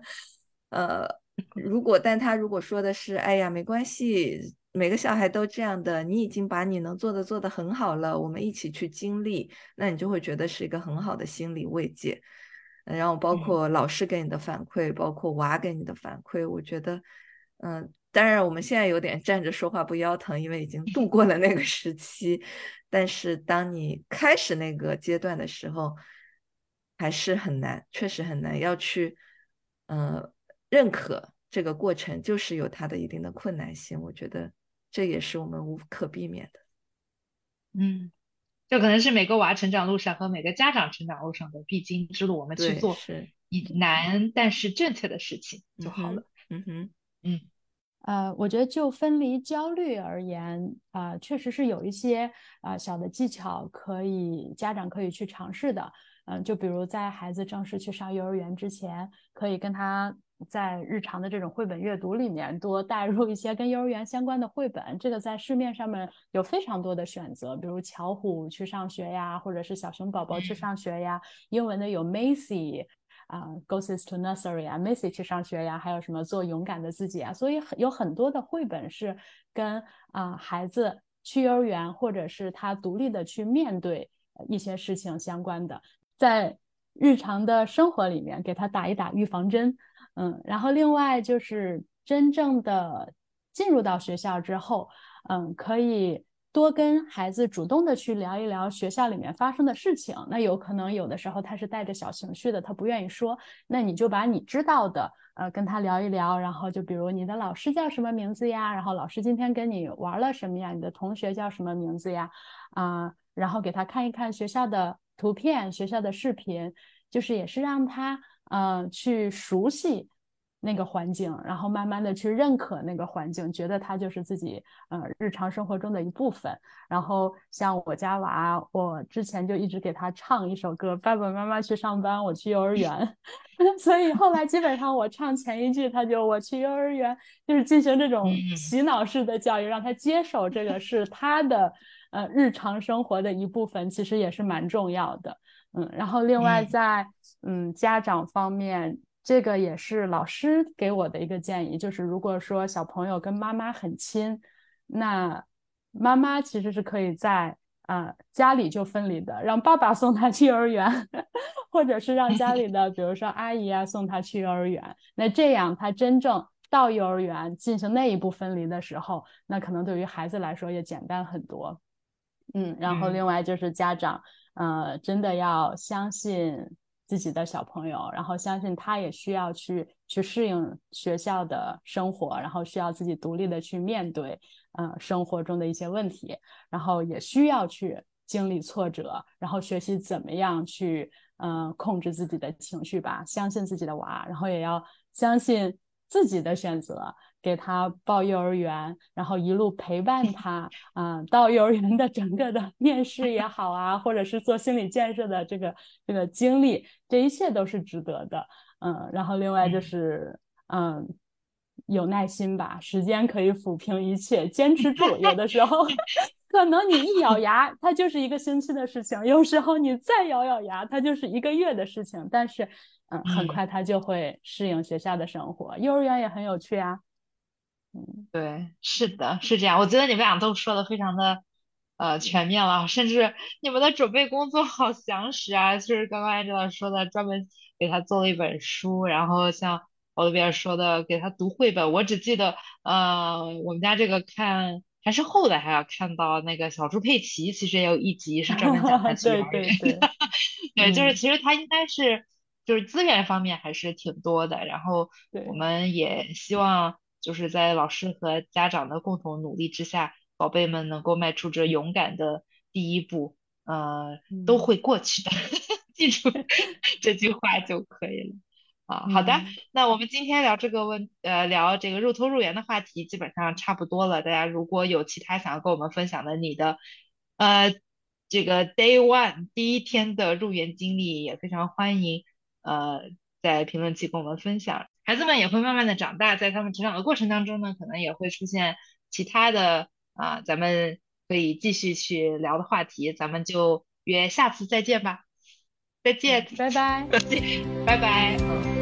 呃，如果，但他如果说的是，哎呀，没关系，每个小孩都这样的，你已经把你能做的做得很好了，我们一起去经历，那你就会觉得是一个很好的心理慰藉。然后包括老师给你的反馈，包括娃给你的反馈，我觉得，嗯，当然我们现在有点站着说话不腰疼，因为已经度过了那个时期。但是当你开始那个阶段的时候，还是很难，确实很难，要去，呃，认可这个过程就是有它的一定的困难性。我觉得这也是我们无可避免的。嗯。这可能是每个娃成长路上和每个家长成长路上的必经之路，我们去做难但是正确的事情就好了。嗯哼，嗯，呃，我觉得就分离焦虑而言，啊，确实是有一些啊小的技巧可以家长可以去尝试的。嗯，就比如在孩子正式去上幼儿园之前，可以跟他。在日常的这种绘本阅读里面，多带入一些跟幼儿园相关的绘本。这个在市面上面有非常多的选择，比如巧虎去上学呀，或者是小熊宝宝去上学呀。英文的有 Macy，啊，goes to nursery 啊，Missy 去上学呀，还有什么做勇敢的自己啊，所以很有很多的绘本是跟啊孩子去幼儿园或者是他独立的去面对一些事情相关的，在日常的生活里面给他打一打预防针，嗯，然后另外就是真正的进入到学校之后，嗯，可以。多跟孩子主动的去聊一聊学校里面发生的事情，那有可能有的时候他是带着小情绪的，他不愿意说，那你就把你知道的，呃，跟他聊一聊，然后就比如你的老师叫什么名字呀？然后老师今天跟你玩了什么呀？你的同学叫什么名字呀？啊，然后给他看一看学校的图片、学校的视频，就是也是让他嗯去熟悉。那个环境，然后慢慢的去认可那个环境，觉得它就是自己呃日常生活中的一部分。然后像我家娃，我之前就一直给他唱一首歌，《爸爸妈妈去上班，我去幼儿园》。所以后来基本上我唱前一句，他就我去幼儿园，就是进行这种洗脑式的教育，让他接受这个是他的呃日常生活的一部分，其实也是蛮重要的。嗯，然后另外在嗯家长方面。这个也是老师给我的一个建议，就是如果说小朋友跟妈妈很亲，那妈妈其实是可以在啊家里就分离的，让爸爸送他去幼儿园，或者是让家里的比如说阿姨啊送他去幼儿园。那这样他真正到幼儿园进行那一步分离的时候，那可能对于孩子来说也简单很多。嗯，然后另外就是家长，呃，真的要相信。自己的小朋友，然后相信他也需要去去适应学校的生活，然后需要自己独立的去面对，呃，生活中的一些问题，然后也需要去经历挫折，然后学习怎么样去，嗯，控制自己的情绪吧，相信自己的娃，然后也要相信自己的选择。给他报幼儿园，然后一路陪伴他，啊，到幼儿园的整个的 面试也好啊，或者是做心理建设的这个这个经历，这一切都是值得的，嗯，然后另外就是，嗯，有耐心吧，时间可以抚平一切，坚持住，有的时候 可能你一咬牙，它就是一个星期的事情，有时候你再咬咬牙，它就是一个月的事情，但是，嗯，很快他就会适应学校的生活，幼儿园也很有趣啊。嗯对，是的，是这样。我觉得你们俩都说的非常的呃全面了，甚至你们的准备工作好详实啊。就是刚刚艾 l 说的，专门给他做了一本书，然后像奥利维说的，给他读绘本。我只记得，呃，我们家这个看还是后来还要看到那个小猪佩奇，其实也有一集是专门讲他 去幼儿园的。对，就是其实他应该是就是资源方面还是挺多的。然后我们也希望。就是在老师和家长的共同努力之下，宝贝们能够迈出这勇敢的第一步，呃，都会过去的，记住 这句话就可以了。啊，好的，那我们今天聊这个问，呃，聊这个入托入园的话题，基本上差不多了。大家如果有其他想要跟我们分享的，你的，呃，这个 day one 第一天的入园经历，也非常欢迎，呃，在评论区跟我们分享。孩子们也会慢慢的长大，在他们成长的过程当中呢，可能也会出现其他的啊，咱们可以继续去聊的话题，咱们就约下次再见吧，再见，拜拜，再见拜拜。